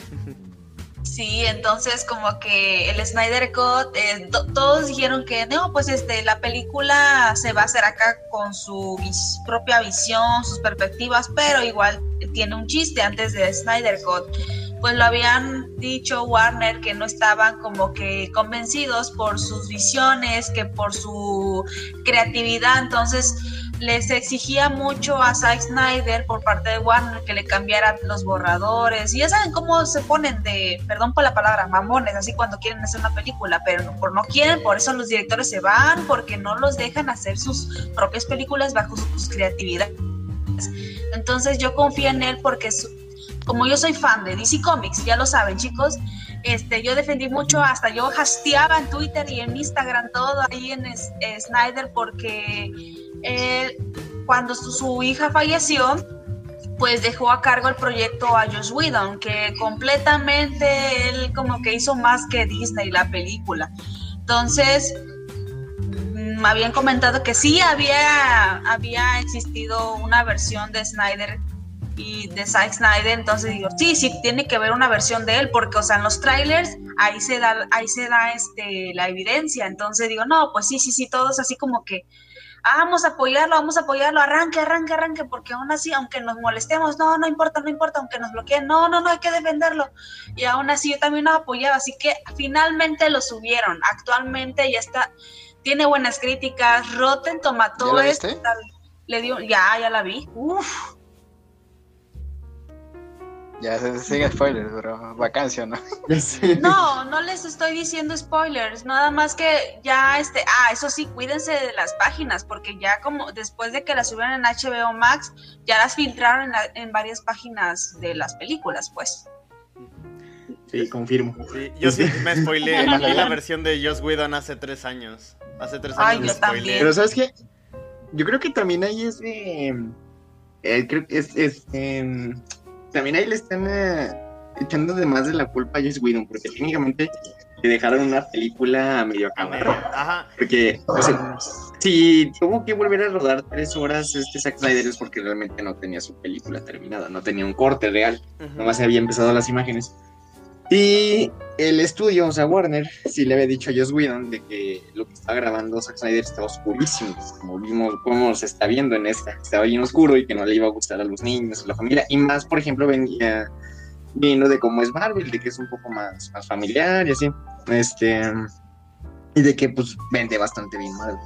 Sí, entonces como que el Snyder Cut, eh, to- todos dijeron que no, pues este, la película se va a hacer acá con su vis- propia visión, sus perspectivas, pero igual tiene un chiste antes de Snyder Cut. Pues lo habían dicho Warner que no estaban como que convencidos por sus visiones, que por su creatividad, entonces les exigía mucho a Zack Snyder por parte de Warner que le cambiara los borradores. Y ya saben cómo se ponen de, perdón por la palabra, mamones, así cuando quieren hacer una película, pero no, por no quieren, por eso los directores se van, porque no los dejan hacer sus propias películas bajo su, sus creatividades. Entonces yo confío en él porque como yo soy fan de DC Comics, ya lo saben chicos, este, yo defendí mucho, hasta yo hasteaba en Twitter y en Instagram todo ahí en eh, Snyder porque él, cuando su, hija falleció, pues dejó a cargo el proyecto a Josh Whedon, que completamente él como que hizo más que Disney la película. Entonces, mm, me habían comentado que sí había, había existido una versión de Snyder y de Zack Snyder, entonces digo, sí, sí, tiene que haber una versión de él, porque, o sea, en los trailers ahí se da, ahí se da este, la evidencia, entonces digo, no, pues sí, sí, sí, todos así como que, ah, vamos a apoyarlo, vamos a apoyarlo, arranque, arranque, arranque, porque aún así, aunque nos molestemos, no, no importa, no importa, aunque nos bloqueen, no, no, no, hay que defenderlo, y aún así yo también lo apoyaba, así que finalmente lo subieron, actualmente ya está, tiene buenas críticas, Rotten Tomatoes, ¿Ya la viste? le dio, ya, ya la vi, uff, Ya se sigue spoilers, pero vacancia, ¿no? [LAUGHS] No, no les estoy diciendo spoilers, nada más que ya este, ah, eso sí, cuídense de las páginas, porque ya como después de que las subieron en HBO Max, ya las filtraron en, la- en varias páginas de las películas, pues. Sí, confirmo. Sí, yo sí me spoileé. [LAUGHS] Vi la versión de Joss Whedon hace tres años. Hace tres años Ay, me yo también. Pero ¿sabes qué? Yo creo que también ahí es de... eh, creo que es, es, em, también ahí le están eh, echando de más de la culpa a Joss Whedon, porque técnicamente le dejaron una película medio A medio. Ajá. Porque, o sea, si tuvo que volver a rodar tres horas este Zack Snyder es porque realmente no tenía su película terminada, no tenía un corte real, Ujú. nomás se había empezado las imágenes. Y el estudio, o sea, Warner, sí le había dicho a Joss Whedon de que lo que estaba grabando Zack Snyder estaba oscurísimo, como vimos, como se está viendo en esta, estaba bien oscuro y que no le iba a gustar a los niños, a la familia, y más, por ejemplo, venía vino de cómo es Marvel, de que es un poco más, más familiar y así. Este, y de que pues vende bastante bien Marvel.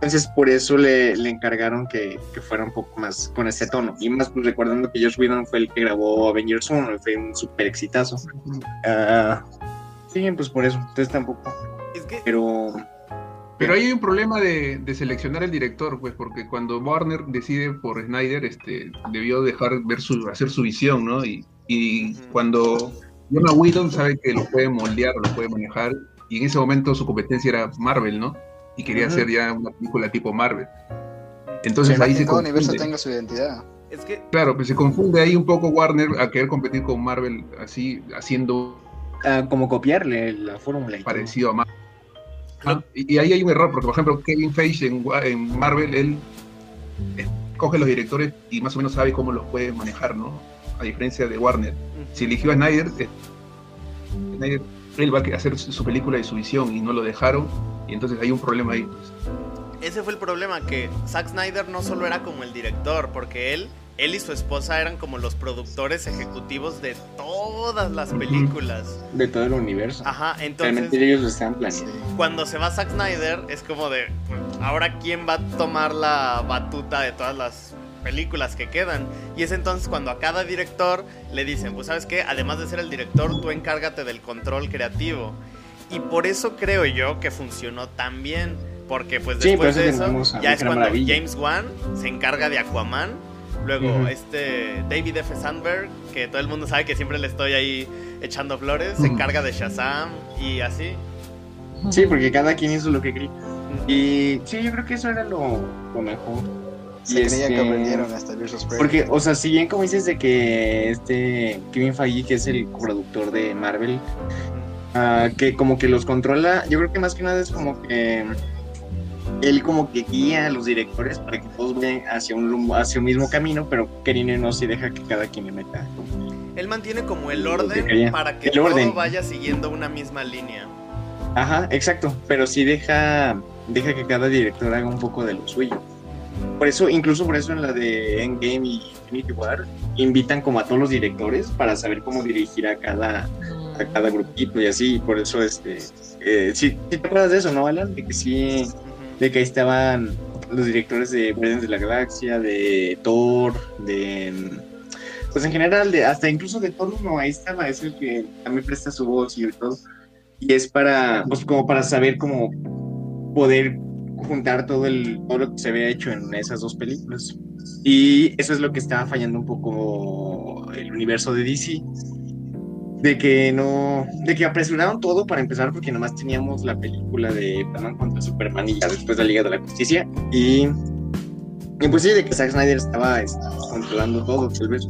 Entonces por eso le, le encargaron que, que, fuera un poco más con ese tono. Y más pues, recordando que Josh Whedon fue el que grabó Avengers 1 y fue un súper exitazo. Uh, sí, pues por eso. Entonces tampoco. Es que... Pero... Pero ahí hay un problema de, de, seleccionar el director, pues, porque cuando Warner decide por Snyder, este, debió dejar ver su, hacer su visión, ¿no? Y, y cuando Jonah Whedon sabe que lo puede moldear, lo puede manejar, y en ese momento su competencia era Marvel, ¿no? Y quería uh -huh. hacer ya una película tipo Marvel. Entonces ahí se todo confunde. universo tenga su identidad. Es que... Claro, pues se confunde ahí un poco Warner a querer competir con Marvel, así, haciendo... Uh, como copiarle la fórmula. Parecido a Marvel. Ah, y, y, ahí hay un error, porque por ejemplo Kevin Feige en, en Marvel, él coge los directores y más o menos sabe cómo los puede manejar, ¿no? A diferencia de Warner. Si eligió a Snyder, eh, Snyder él va a hacer su película y su visión y no lo dejaron y entonces hay un problema ahí. Pues. Ese fue el problema, que Zack Snyder no solo era como el director, porque él, él y su esposa eran como los productores ejecutivos de todas las películas. De todo el universo. Ajá, entonces... Realmente ellos lo están planeando. Cuando se va Zack Snyder es como de, pues, ahora quién va a tomar la batuta de todas las películas que quedan. Y es entonces cuando a cada director le dicen, pues sabes qué, además de ser el director, tú encárgate del control creativo. Y por eso creo yo que funcionó tan bien. Porque pues después sí, de eso, ya es cuando maravilla. James Wan se encarga de Aquaman. Luego uh -huh. este David F. Sandberg, que todo el mundo sabe que siempre le estoy ahí echando flores, uh -huh. se encarga de Shazam y así. Sí, porque cada quien hizo lo que quería. Y sí, yo creo que eso era lo, lo mejor. Se creía este, que aprendieron hasta Versus Porque, o sea, si bien como dices de que este Kevin Feige, que es el productor de Marvel, uh, que como que los controla, yo creo que más que nada es como que él como que guía a los directores para que todos vayan hacia un rumbo, hacia un mismo camino, pero Kerine no se deja que cada quien le meta. Él mantiene como el orden para que el todo orden. vaya siguiendo una misma línea. Ajá, exacto, pero sí deja, deja que cada director haga un poco de lo suyo. Por eso, incluso por eso en la de Endgame y Infinity War, invitan como a todos los directores para saber cómo dirigir a cada, a cada grupito y así, por eso este eh, sí, sí, te acuerdas de eso, ¿no, Alan? De que sí, de que ahí estaban los directores de Guardians de la Galaxia, de Thor, de pues en general, de, hasta incluso de Thor 1, ahí estaba, es el que también presta su voz y todo. Y es para, pues como para saber cómo poder juntar todo, el, todo lo que se había hecho en esas dos películas. Y eso es lo que estaba fallando un poco el universo de DC. De que no. De que apresuraron todo para empezar, porque nomás teníamos la película de Batman contra Superman y ya después la Liga de la Justicia. Y. Y pues sí, de que Zack Snyder estaba este, controlando todo, tal vez.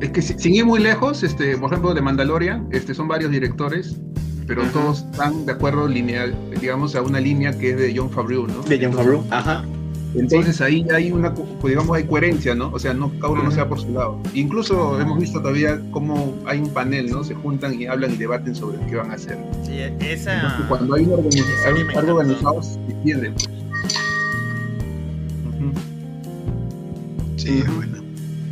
Es que sin ir muy lejos, este, por ejemplo, de Mandalorian, este, son varios directores, pero Ajá. todos están de acuerdo lineal, digamos, a una línea que es de John Favreau, ¿no? De John Favreau, ajá. Entonces sí. ahí hay una, digamos, hay coherencia, ¿no? O sea, no, cada uno no se va por su lado. Incluso hemos visto todavía cómo hay un panel, ¿no? Se juntan y hablan y debaten sobre qué van a hacer. Sí, esa... Entonces, cuando hay, organiz hay algo organizado, se entiende. Pues. Uh -huh. Sí, bueno.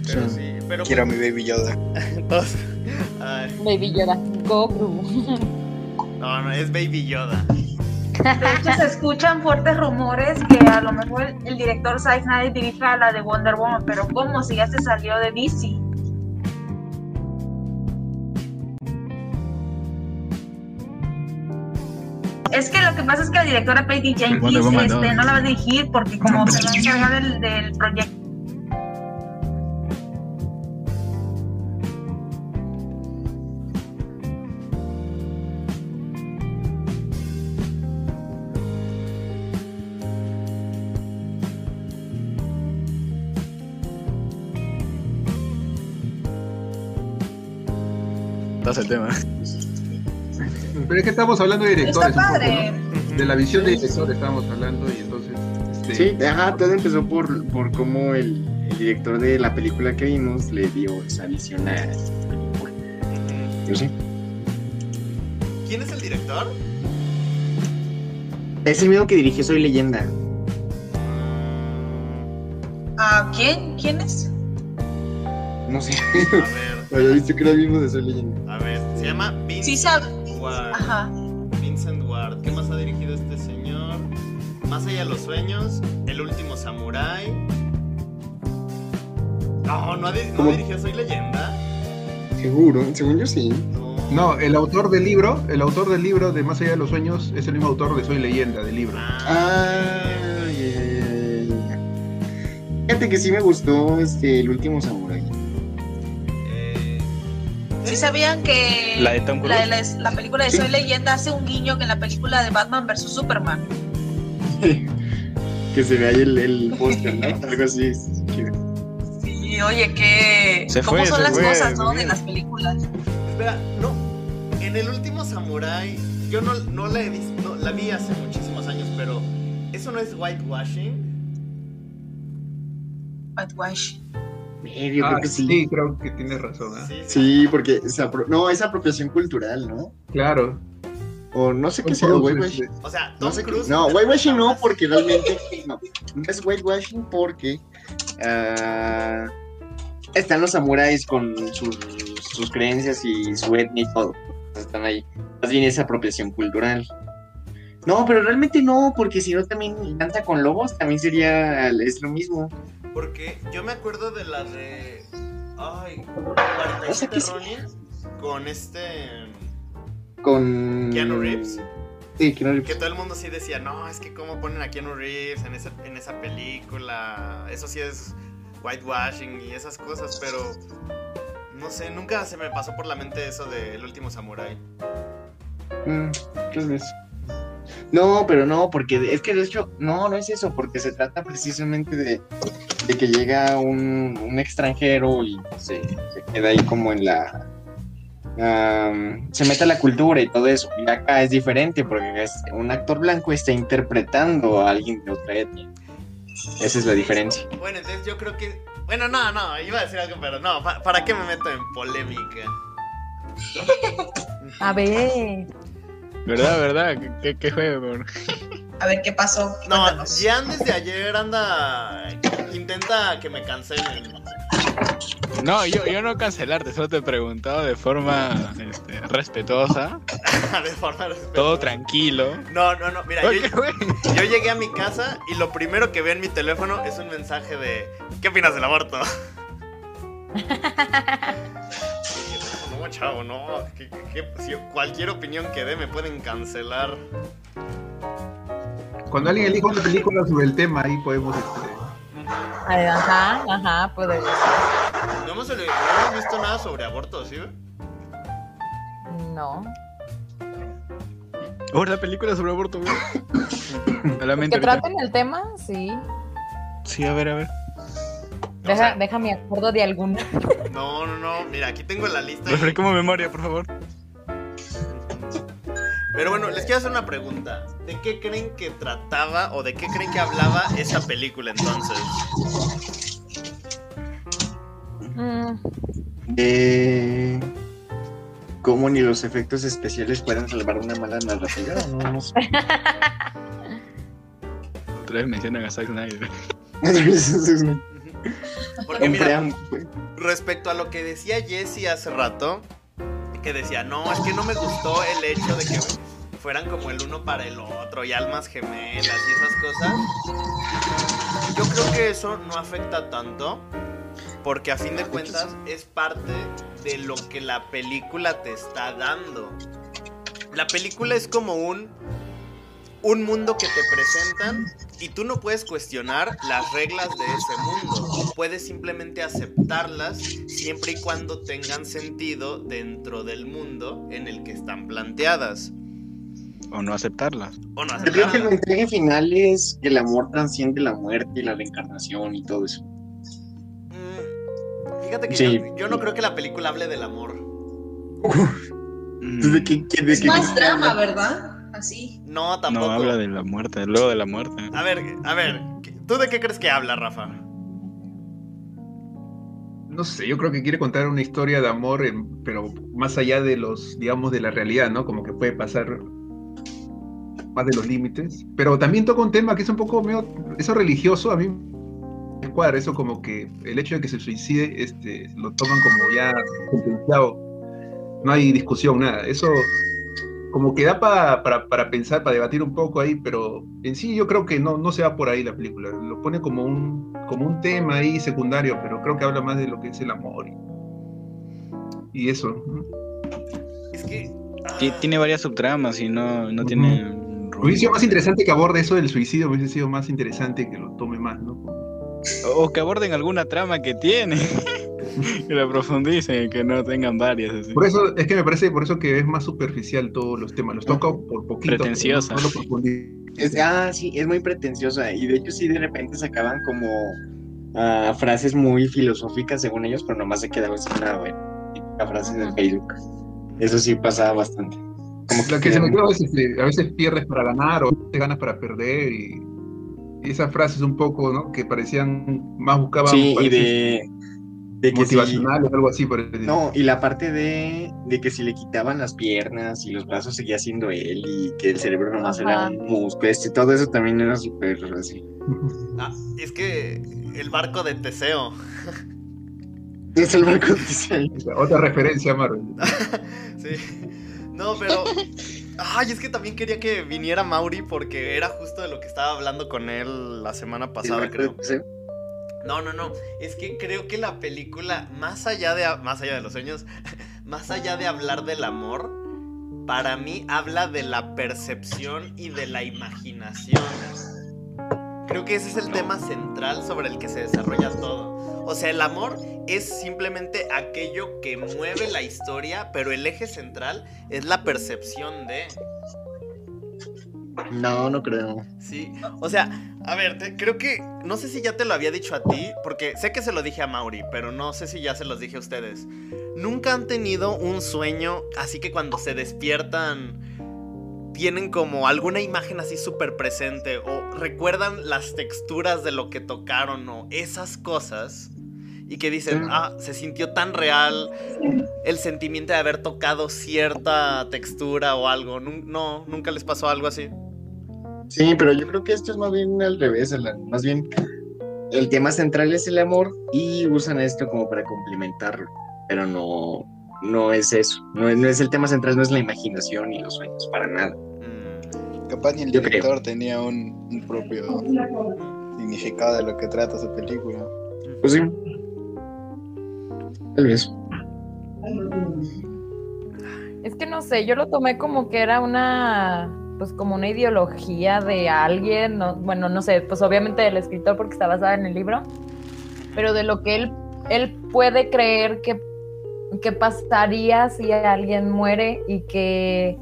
Pero sí, pero Quiero a mi Baby Yoda. [LAUGHS] Entonces, ay. Baby Yoda, Goku. [LAUGHS] No, no, es Baby Yoda. De hecho, se escuchan fuertes rumores que a lo mejor el, el director Zack Snyder dirija la de Wonder Woman, pero ¿cómo? Si ya se salió de DC. Es que lo que pasa es que la directora Patty Jenkins este, no la va a dirigir porque como se va a encargar del, del proyecto el tema. Pero es que estamos hablando de directores. Está padre. Poco, ¿no? De la visión de directores estamos hablando y entonces. Este... Sí, ajá, todo empezó por, por cómo el, el, director de la película que vimos le dio esa visión a esta película. Yo sí. ¿Quién es el director? Es el mismo que dirigió Soy Leyenda. ¿A quién? ¿Quién es? No sé. A ver. Había visto que era el mismo de Soy Leyenda. A ver, se llama Vince. Sí, sabe. Wa... Ajá. Vince Vincent Ward. ¿Qué más ha dirigido este señor? Más allá de los sueños, El último samurái. No, no, ha di- no Soy leyenda. Seguro, según yo sí. No, el autor del libro, el autor del libro de Más allá de los sueños es el mismo autor de Soy leyenda del libro. Ah, ya, ya. Fíjate que sí me gustó este el último samurai. ¿Sí sabían que La de Tom Cruise. la, la- la película de Sí. Soy Leyenda hace un guiño que en la película de Batman vs Superman? que se ve ahí el, el póster, ¿no? [LAUGHS] Algo así. Sí, oye, que Se cómo fue, son se las fue, cosas, ¿no? De las películas. Espera, no. En el último Samurai, yo no, no la he visto, no, la vi hace muchísimos años, pero ¿eso no es whitewashing? Whitewash. Yo Ah, creo que sí. sí, creo que tienes razón. ¿eh? Sí, Sí, porque apro- no, es apropiación cultural, ¿no? Claro. O no sé qué sea whitewashing. O sea, Tom No, sé qué- Cruise. no, whitewashing no, porque realmente no, no es whitewashing porque ah, están los samuráis con sus, sus creencias y su etnia y todo. Están ahí. Más bien es apropiación cultural. No, pero realmente no, porque si no también danza con lobos también sería es lo mismo. Porque yo me acuerdo de la de. Ay, O sea 47 que sí. Ronin con este. Con Keanu Reeves. Sí, Keanu Que Reeves. todo el mundo sí decía, no, es que cómo ponen a Keanu Reeves en esa, en esa película. Eso sí es whitewashing y esas cosas, pero. No sé, nunca se me pasó por la mente eso de El último Samurai. Mm, tal vez. No, pero no, porque es que de hecho, no, no es eso, porque se trata precisamente de, de que llega un, un extranjero y se, se queda ahí como en la... se mete a la cultura y todo eso. Y acá es diferente, porque es, un actor blanco está interpretando a alguien de otra etnia. Esa es la diferencia. Bueno, entonces yo creo que. Bueno, no, no, iba a decir algo, pero no, pa- ¿para qué me meto en polémica? [LAUGHS] A ver. ¿Verdad, verdad? ¿Qué, qué, qué fue, bro? A ver qué pasó. No, Cuéntanos. Jan desde ayer anda. Intenta que me cancelen. No, yo, yo no cancelarte, solo te he preguntado de forma este, respetuosa, [LAUGHS] de forma respetuosa. todo tranquilo. No, no, no, mira, yo, yo llegué a mi casa y lo primero que veo en mi teléfono es un mensaje de ¿Qué opinas del aborto? [LAUGHS] No, chavo, no. que- que- que- si cualquier opinión que dé me pueden cancelar. Cuando alguien elija una película sobre el tema, ahí podemos. este, Ajá, ajá, pues No hemos, no hemos visto nada sobre aborto, ¿sí? no. Ahora la película sobre aborto, güey. [LAUGHS] Que traten el tema, sí. Sí, a ver, a ver. O Deja, sea, déjame acuerdo de alguna. No, no, no. Mira, aquí tengo la lista. y- Refrescame memoria, por favor. Pero bueno, les quiero hacer una pregunta. ¿De qué creen que trataba o de qué creen que hablaba esa película entonces? Mm, De cómo ni los efectos especiales pueden salvar una mala narrativa. No, no sé. [LAUGHS] Otra vez mencionan a Zack Snyder. [LAUGHS] Porque mira, respecto a lo que decía Jesse hace rato, que decía, no, es que no me gustó el hecho de que fueran como el uno para el otro y almas gemelas y esas cosas. Yo creo que eso no afecta tanto, porque a fin de cuentas es parte de lo que la película te está dando. La película es como un un mundo que te presentan y tú no puedes cuestionar las reglas de ese mundo. Puedes simplemente aceptarlas siempre y cuando tengan sentido dentro del mundo en el que están planteadas. O no aceptarlas. O no Yo creo que el aceptarlas. mensaje final es que el amor transciende la muerte y la reencarnación y todo eso. Mm, Fíjate que Sí. yo, yo no creo que la película hable del amor. Mm, ¿De qué, qué- de Es qué- más drama, ¿verdad? Así. No, No, tampoco. habla de la muerte, luego de la muerte. A ver, a ver, ¿tú de qué crees que habla, Rafa? No sé, yo creo que quiere contar una historia de amor, en- pero más allá de los, digamos, de la realidad, ¿no? Como que puede pasar más de los límites. Pero también toca un tema que es un poco medio, eso religioso, a mí me cuadra, eso como que el hecho de que se suicide, este, lo toman como ya sentenciado. No hay discusión, nada. Eso como que da pa- para, para pensar, para debatir un poco ahí, pero en sí yo creo que no, no se va por ahí la película. Lo pone como un, como un tema ahí secundario, pero creo que habla más de lo que es el amor y, y eso. Es que. Ah, Tiene varias subtramas y no, no tiene. Hubiese sido más interesante que aborde eso del suicidio, hubiese sido más interesante que lo tome más, ¿no? O que aborden alguna trama que tiene. [LAUGHS] [LAUGHS] que la profundicen, que no tengan varias así. Por eso, es que me parece por eso que es más superficial todos los temas, los toca por poquito. Pretenciosa. No. Es- ah, sí, es muy pretenciosa. Y de hecho, sí, de repente sacaban como ah, frases muy filosóficas según ellos, pero nomás se quedaba así una bueno, típica frase de Facebook. Eso sí pasaba bastante. Como La que se me quedó a veces, eh, a veces pierdes para ganar o te ganas para perder y, y esas frases un poco, ¿no? Que parecían, más buscaban Sí, y de, de que si- motivacionales, algo así. parece. No, y la parte de, de que si le quitaban las piernas y los brazos seguía siendo él y que el cerebro nomás era Ajá. un músculo, este, todo eso también era súper así. ah, es que el barco de Teseo. [LAUGHS] Es el barco de Teseo. Otra referencia Marvel. [LAUGHS] Sí. No, pero. Ay, es que también quería que viniera Mauri porque era justo de lo que estaba hablando con él la semana pasada, de creo. Teseo. No, no, no. Es que creo que la película, más allá de más allá de los sueños, [LAUGHS] más allá de hablar del amor, para mí habla de la percepción y de la imaginación. Creo que ese es el tema central sobre el que se desarrolla todo. O sea, el amor es simplemente aquello que mueve la historia, pero el eje central es la percepción de. No, no creo. Sí, o sea, a ver, te- creo que, no sé si ya te lo había dicho a ti, porque sé que se lo dije a Mauri, pero no sé si ya se los dije a ustedes. Nunca han tenido un sueño, así que cuando se despiertan, tienen como alguna imagen así súper presente, o recuerdan las texturas de lo que tocaron, o esas cosas, y que dicen, Mm. ah, se sintió tan real el sentimiento de haber tocado cierta textura o algo. No, nunca les pasó algo así. Sí, pero yo creo que esto es más bien al revés, Alan. Más bien, el tema central es el amor y usan esto como para complementarlo, pero no, no es eso. No, es- no es el tema central, no es la imaginación ni los sueños, para nada. Mm. Capaz ni el Yo creo. director tenía un, un propio significado de lo que trata su película. Pues sí. Tal vez. Es que no sé, yo lo tomé como que era una, pues como una ideología de alguien, no- bueno, no sé, pues obviamente del escritor porque está basada en el libro, pero de lo que él, él puede creer que, que pasaría si alguien muere y que,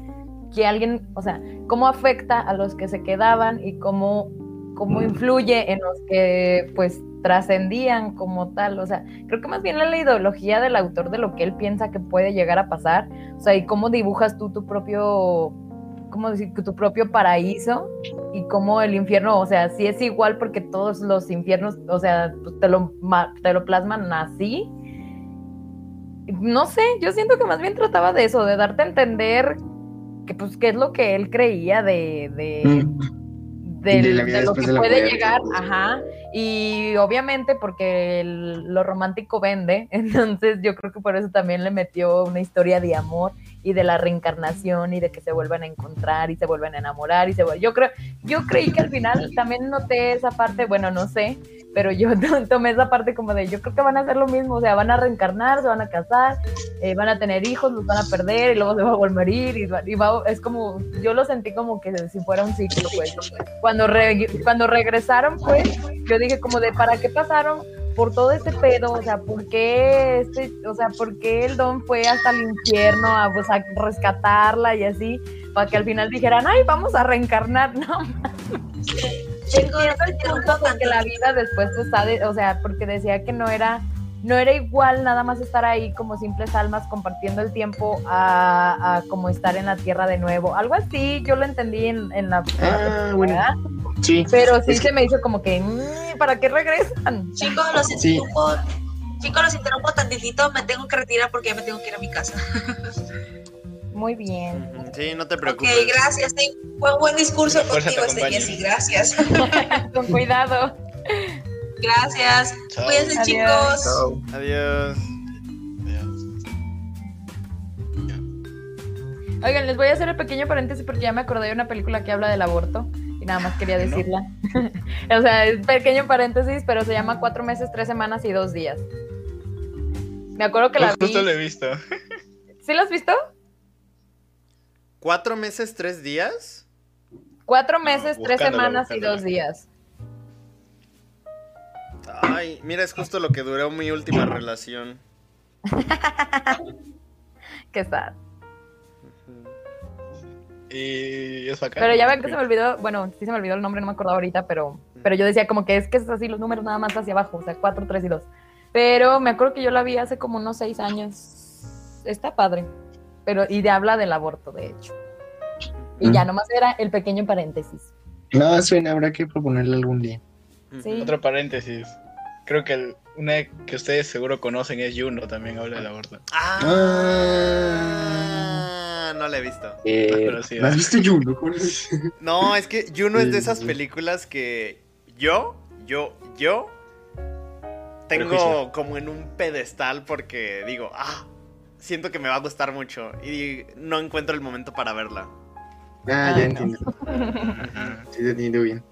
que alguien, o sea, cómo afecta a los que se quedaban y cómo, cómo influye en los que pues trascendían como tal, o sea, creo que más bien la ideología del autor de lo que él piensa que puede llegar a pasar, o sea, y cómo dibujas tú tu propio, ¿cómo decir? Tu propio paraíso y cómo el infierno, o sea, sí es igual porque todos los infiernos, o sea, pues, te lo, te lo plasman así. No sé, yo siento que más bien trataba de eso, de darte a entender que pues qué es lo que él creía de, de, Mm. De lo que puede muerte. llegar, ajá, y obviamente porque el- lo romántico vende, [LAUGHS] entonces yo creo que por eso también le metió una historia de amor y de la reencarnación y de que se vuelvan a encontrar y se vuelvan a enamorar y se yo creo yo creí que al final también noté esa parte, bueno, no sé, pero yo [LAUGHS] to- tomé esa parte como de yo creo que van a hacer lo mismo, o sea, van a reencarnar, se van a casar, eh, van a tener hijos, los van a perder y luego se va a volver a morir y, y va- es como yo lo sentí como que si fuera un ciclo, pues. Cuando re- cuando regresaron, pues, yo dije como de ¿para qué pasaron por todo este pedo? O sea, ¿por qué este, o sea, por qué el don fue hasta el infierno a, pues, a rescatarla y así? Para que al final dijeran, ay, vamos a reencarnar, [LAUGHS] no entiendo el punto porque la vida después de- o sea, porque decía que no era no era igual nada más estar ahí como simples almas compartiendo el tiempo a, a como estar en la tierra de nuevo. Algo así, yo lo entendí en, en la, Ah. Sí. Pero sí Es que- se me hizo como que, "Mm, ¿para qué regresan? Chicos, los Sí. interrumpo. Chicos, los interrumpo tantitito. Me tengo que retirar porque ya me tengo que ir a mi casa. Muy bien. Sí, no te Ok, preocupes. gracias. sí. Buen, buen discurso contigo, este. Jessy. Gracias. [LAUGHS] Con cuidado. Gracias. Chao. Cuídense, Adiós. chicos. Chao. Adiós. Adiós. Oigan, les voy a hacer el pequeño paréntesis porque ya me acordé de una película que habla del aborto nada más quería decirla. [LAUGHS] o sea, es pequeño paréntesis, pero se llama Cuatro meses, tres semanas y dos días. Me acuerdo que la Pues vi. justo lo he visto. [LAUGHS] ¿Sí la has visto? ¿Cuatro meses, tres días? Cuatro meses, tres semanas y dos días. Ay, mira, es justo lo que duró mi última relación. [LAUGHS] Qué sad. Y es bacán. Pero ya ven que se me olvidó, bueno, sí se me olvidó el nombre, no me acuerdo ahorita, pero, pero yo decía como que es que es así los números nada más hacia abajo, o sea, 4, 3 y 2. Pero me acuerdo que yo la vi hace como unos 6 años. Está padre. Pero, y de habla del aborto, de hecho. Y ya Mm. nomás era el pequeño paréntesis. No, suena, habrá que proponerle algún día. Sí. Otro paréntesis. Creo que el- una que ustedes seguro conocen es Juno, también habla del aborto. Ah, no la he visto. Eh, sí, ¿no ¿Has visto Juno? No, es que Juno es de esas películas que yo, yo, yo tengo Prejuicio. como en un pedestal porque digo, ah, siento que me va a gustar mucho y no encuentro el momento para verla. Ah, Ah, ya no. [LAUGHS] entiendo. Sí, te entiendo bien.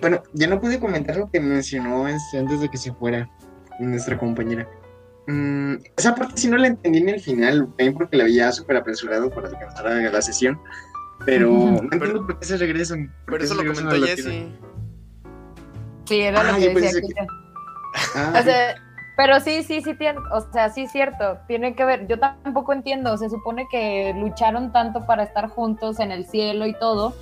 Bueno, ya no pude comentar lo que mencionó este, antes de que se fuera nuestra compañera. Mm, esa parte sí no la entendí en el final, también porque la veía súper apresurado para alcanzar a la sesión. Pero no entiendo por qué se regresan. por Pero eso lo comentó. Jessie. Sí, era Ah, lo yo que pensé decía que-. Ah, O sea, pero sí, sí, sí, tiene, o sea, sí es cierto, tiene que ver, yo tampoco entiendo, se supone que lucharon tanto para estar juntos en el cielo y todo,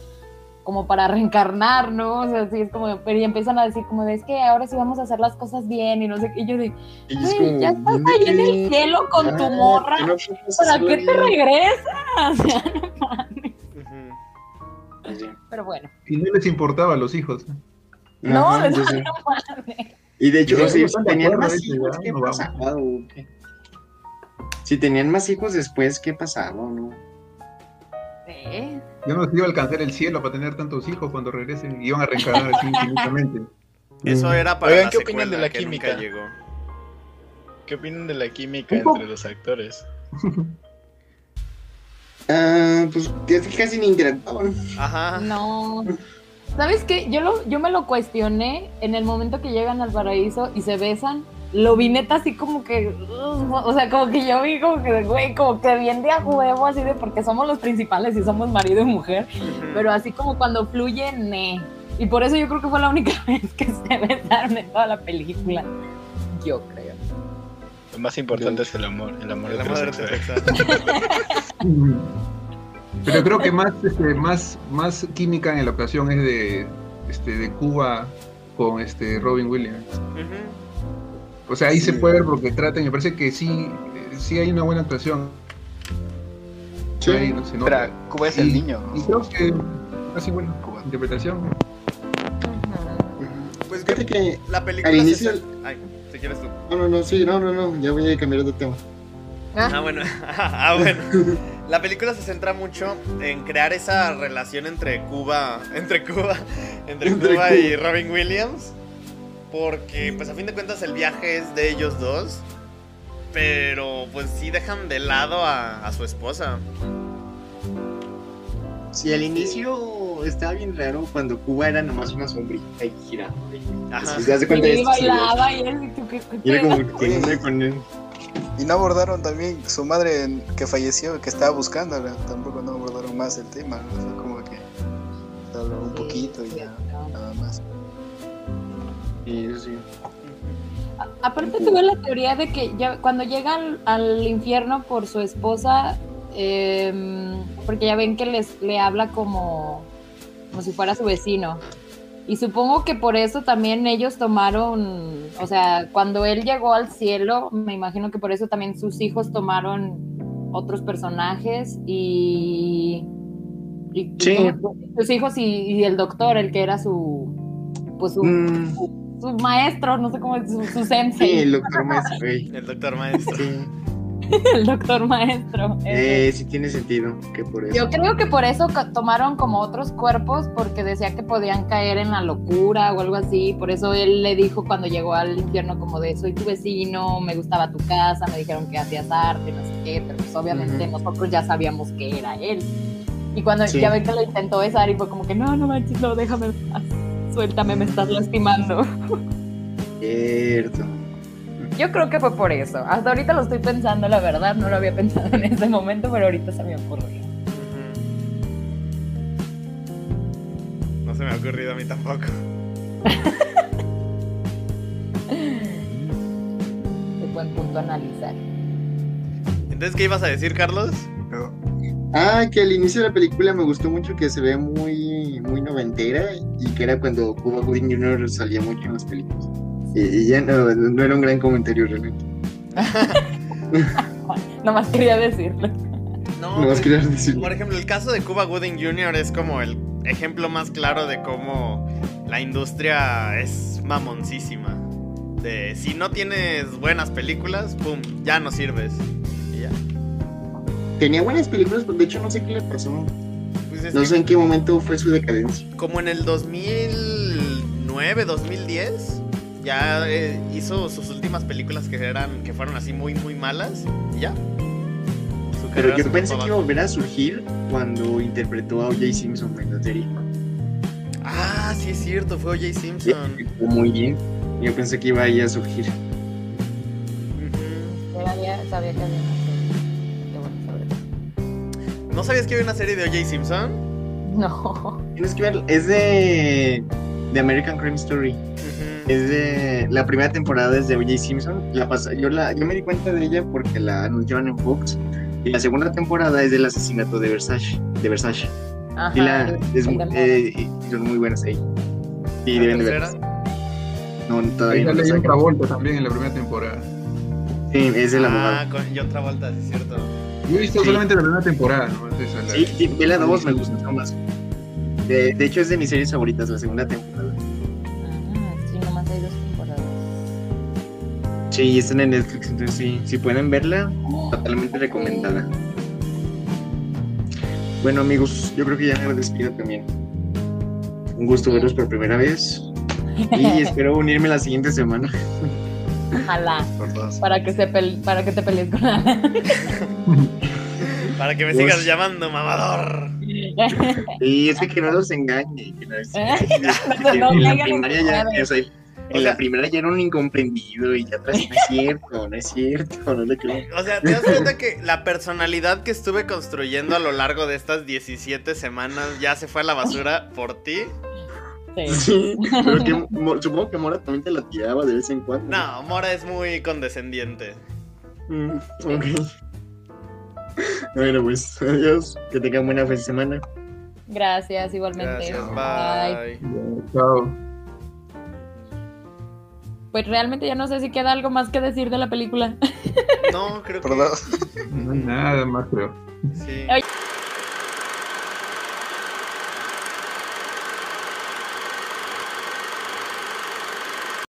como para reencarnar, ¿no? O sea, sí es como, pero y empiezan a decir como de, es que ahora sí vamos a hacer las cosas bien y no sé qué, y yo digo, y es güey, como, ya estás ¿dónde ahí en el cielo con tu Ah, morra, no ¿para qué te regresas? [LAUGHS] O sea, no mames. Ujú. Sí. pero bueno, Y no les importaba a los hijos. no, Ajá, no, no mames. Y de hecho, si de tenían más hijos, ¿qué pasaba? Si tenían más hijos después, ¿qué pasaba? o ¿no? Sí. Yo no sé iba a alcanzar el cielo para tener tantos hijos cuando regresen. Iban a reencarnar así [LAUGHS] infinitamente. Eso era para Oigan, la ¿qué opinan de la química? llegó. ¿Qué opinan de la química entre los actores? [LAUGHS] Ah, pues casi ni interactuaban. Ajá. No. ¿Sabes qué? Yo, lo, yo me lo cuestioné en el momento que llegan al paraíso y se besan. Lo vi neta así como que. uh, o sea, como que yo vi como que, güey, como que bien de a huevo, así de porque somos los principales y somos marido y mujer. Pero así como cuando fluye, ne. Y por eso yo creo que fue la única [LAUGHS] vez que se besaron en toda la película. Yo creo. Lo más importante es el amor, el amor La madre heterosexual. heterosexual. Pero creo que más, este, más, más química en la ocasión es de, este, de Cuba con este Robin Williams. Ujú. O sea, ahí se puede ver porque tratan, me parece que sí, sí hay una buena actuación. Sí. Ahí no se nota. Espera, Cuba es el niño. Y creo que así bueno, Cuba. interpretación. Pues Fíjate que. la película Al se inicio- cen- Ay, si quieres tú. No, no, no, sí, no, no, no, ya voy a cambiar de tema. Ah, bueno. [LAUGHS] ah, bueno. La película se centra mucho en crear esa relación entre Cuba, entre Cuba, entre, Entre Cuba, Cuba. y Robin Williams, porque pues a fin de cuentas el viaje es de ellos dos, pero pues sí dejan de lado a, a su esposa. Sí, al inicio estaba bien raro cuando Cuba era nomás una sombrita y giraba. Ajá. Si te das cuenta de Y esto, bailaba y él, ¿y era como que onda con él. Y no abordaron también su madre que falleció, que estaba buscándola. Tampoco no abordaron más el tema. ¿no? Fue como que se habló un poquito y ya. Sí, sí. A- Aparte tuve la teoría de que ya cuando llegan al infierno por su esposa, em, porque ya ven que les le habla como, como si fuera su vecino. Y supongo que por eso también ellos tomaron, o sea, cuando él llegó al cielo, me imagino que por eso también sus hijos tomaron otros personajes y, y- y Sí. sus hijos y, y el doctor, el que era su, pues su, Mm, su maestro, no sé cómo es, su, su sí, sensei. el doctor maestro, güey. El doctor maestro. Sí. [LAUGHS] el doctor maestro. Eh, sí tiene sentido que por eso. Yo creo que por eso tomaron como otros cuerpos, porque decía que podían caer en la locura o algo así. Por eso él le dijo cuando llegó al infierno como de soy tu vecino, me gustaba tu casa, me dijeron que hacías arte, no sé qué, pero pues obviamente nosotros ya sabíamos que era él. Y cuando Sí. ya ven que lo intentó besar y fue como que no, no manches, no, déjame, paz, suéltame, me estás lastimando. Cierto. Yo creo que fue por eso. Hasta ahorita lo estoy pensando, la verdad, no lo había pensado en ese momento, pero ahorita se me ocurrió. No se me ha ocurrido a mí tampoco. [LAUGHS] Es buen punto a analizar. Entonces, ¿qué ibas a decir, Carlos? Pero- Ah, que al inicio de la película me gustó mucho que se ve muy, muy noventera y que era cuando Cuba Gooding Jr. salía mucho en las películas. Y, y ya no, no era un gran comentario realmente. [LAUGHS] Nomás quería decirlo. No, No pues, más quería decir. por ejemplo, el caso de Cuba Gooding Jr. es como el ejemplo más claro de cómo la industria es mamoncísima. De si no tienes buenas películas, pum, ya no sirves. Ya. Tenía buenas películas, pero de hecho no sé qué le pasó. Pues es No que sé en qué momento fue su decadencia. como en el 2009, 2010, ya eh, hizo sus últimas películas que eran que fueron así muy muy malas y ya. Su Pero yo pensé que iba a volver a surgir cuando interpretó a O.J. Simpson en la serie. Ah, sí es cierto, fue O.J. Simpson. Estuvo muy bien. Yo pensé que iba a ir a surgir. Todavía sabía que había ¿No sabías que había una serie de O.J. Simpson? No. Tienes que ver, es de, de American Crime Story. Es de la primera temporada es de O.J. Simpson. La pasa, yo, la, yo me di cuenta de ella porque la anunciaron en Fox. Y la segunda temporada es del asesinato de Versace. De Versace. Ajá. y la, es, de eh, y son muy buenas ahí. ¿La deben de verlas. No, todavía no la John sacan. Travolta también en la primera temporada. Sí, es el abogado. Ah, con John Travolta, sí es cierto. Yo he visto Sí. solamente la primera temporada, ¿no? Esa es la- Sí, sí, vi la dos, me gustó más. De, de hecho, es de mis series favoritas, la segunda temporada. Ah, sí, nomás hay dos temporadas. Sí, están en Netflix, entonces sí, si pueden verla, totalmente recomendada. Bueno, amigos, yo creo que ya me despido también. Un gusto verlos por primera vez. Y [LAUGHS] espero unirme la siguiente semana. Ojalá. Para que, se pel- para que te pelees con Ana. Para que me Pues- sigas llamando mamador. Y es que, que no los engañe. Que no es- que [LAUGHS] No, en la primaria ya, o sea, en la primera ya era un incomprendido y ya atrás no es cierto, no es cierto, no le creo. O sea, ¿te das cuenta que la personalidad que estuve construyendo a lo largo de estas 17 semanas ya se fue a la basura por ti? Sí. Sí, [LAUGHS] pero que supongo que Mora también te la tiraba de vez en cuando. No, Mora es muy condescendiente. Mm, ok. Bueno, pues adiós. Que tengan buena fin de semana. Gracias, igualmente. Gracias, Bye. bye. Chao. Pues realmente ya no sé si queda algo más que decir de la película. No, creo que Perdón. [LAUGHS] No hay nada más, creo. sí.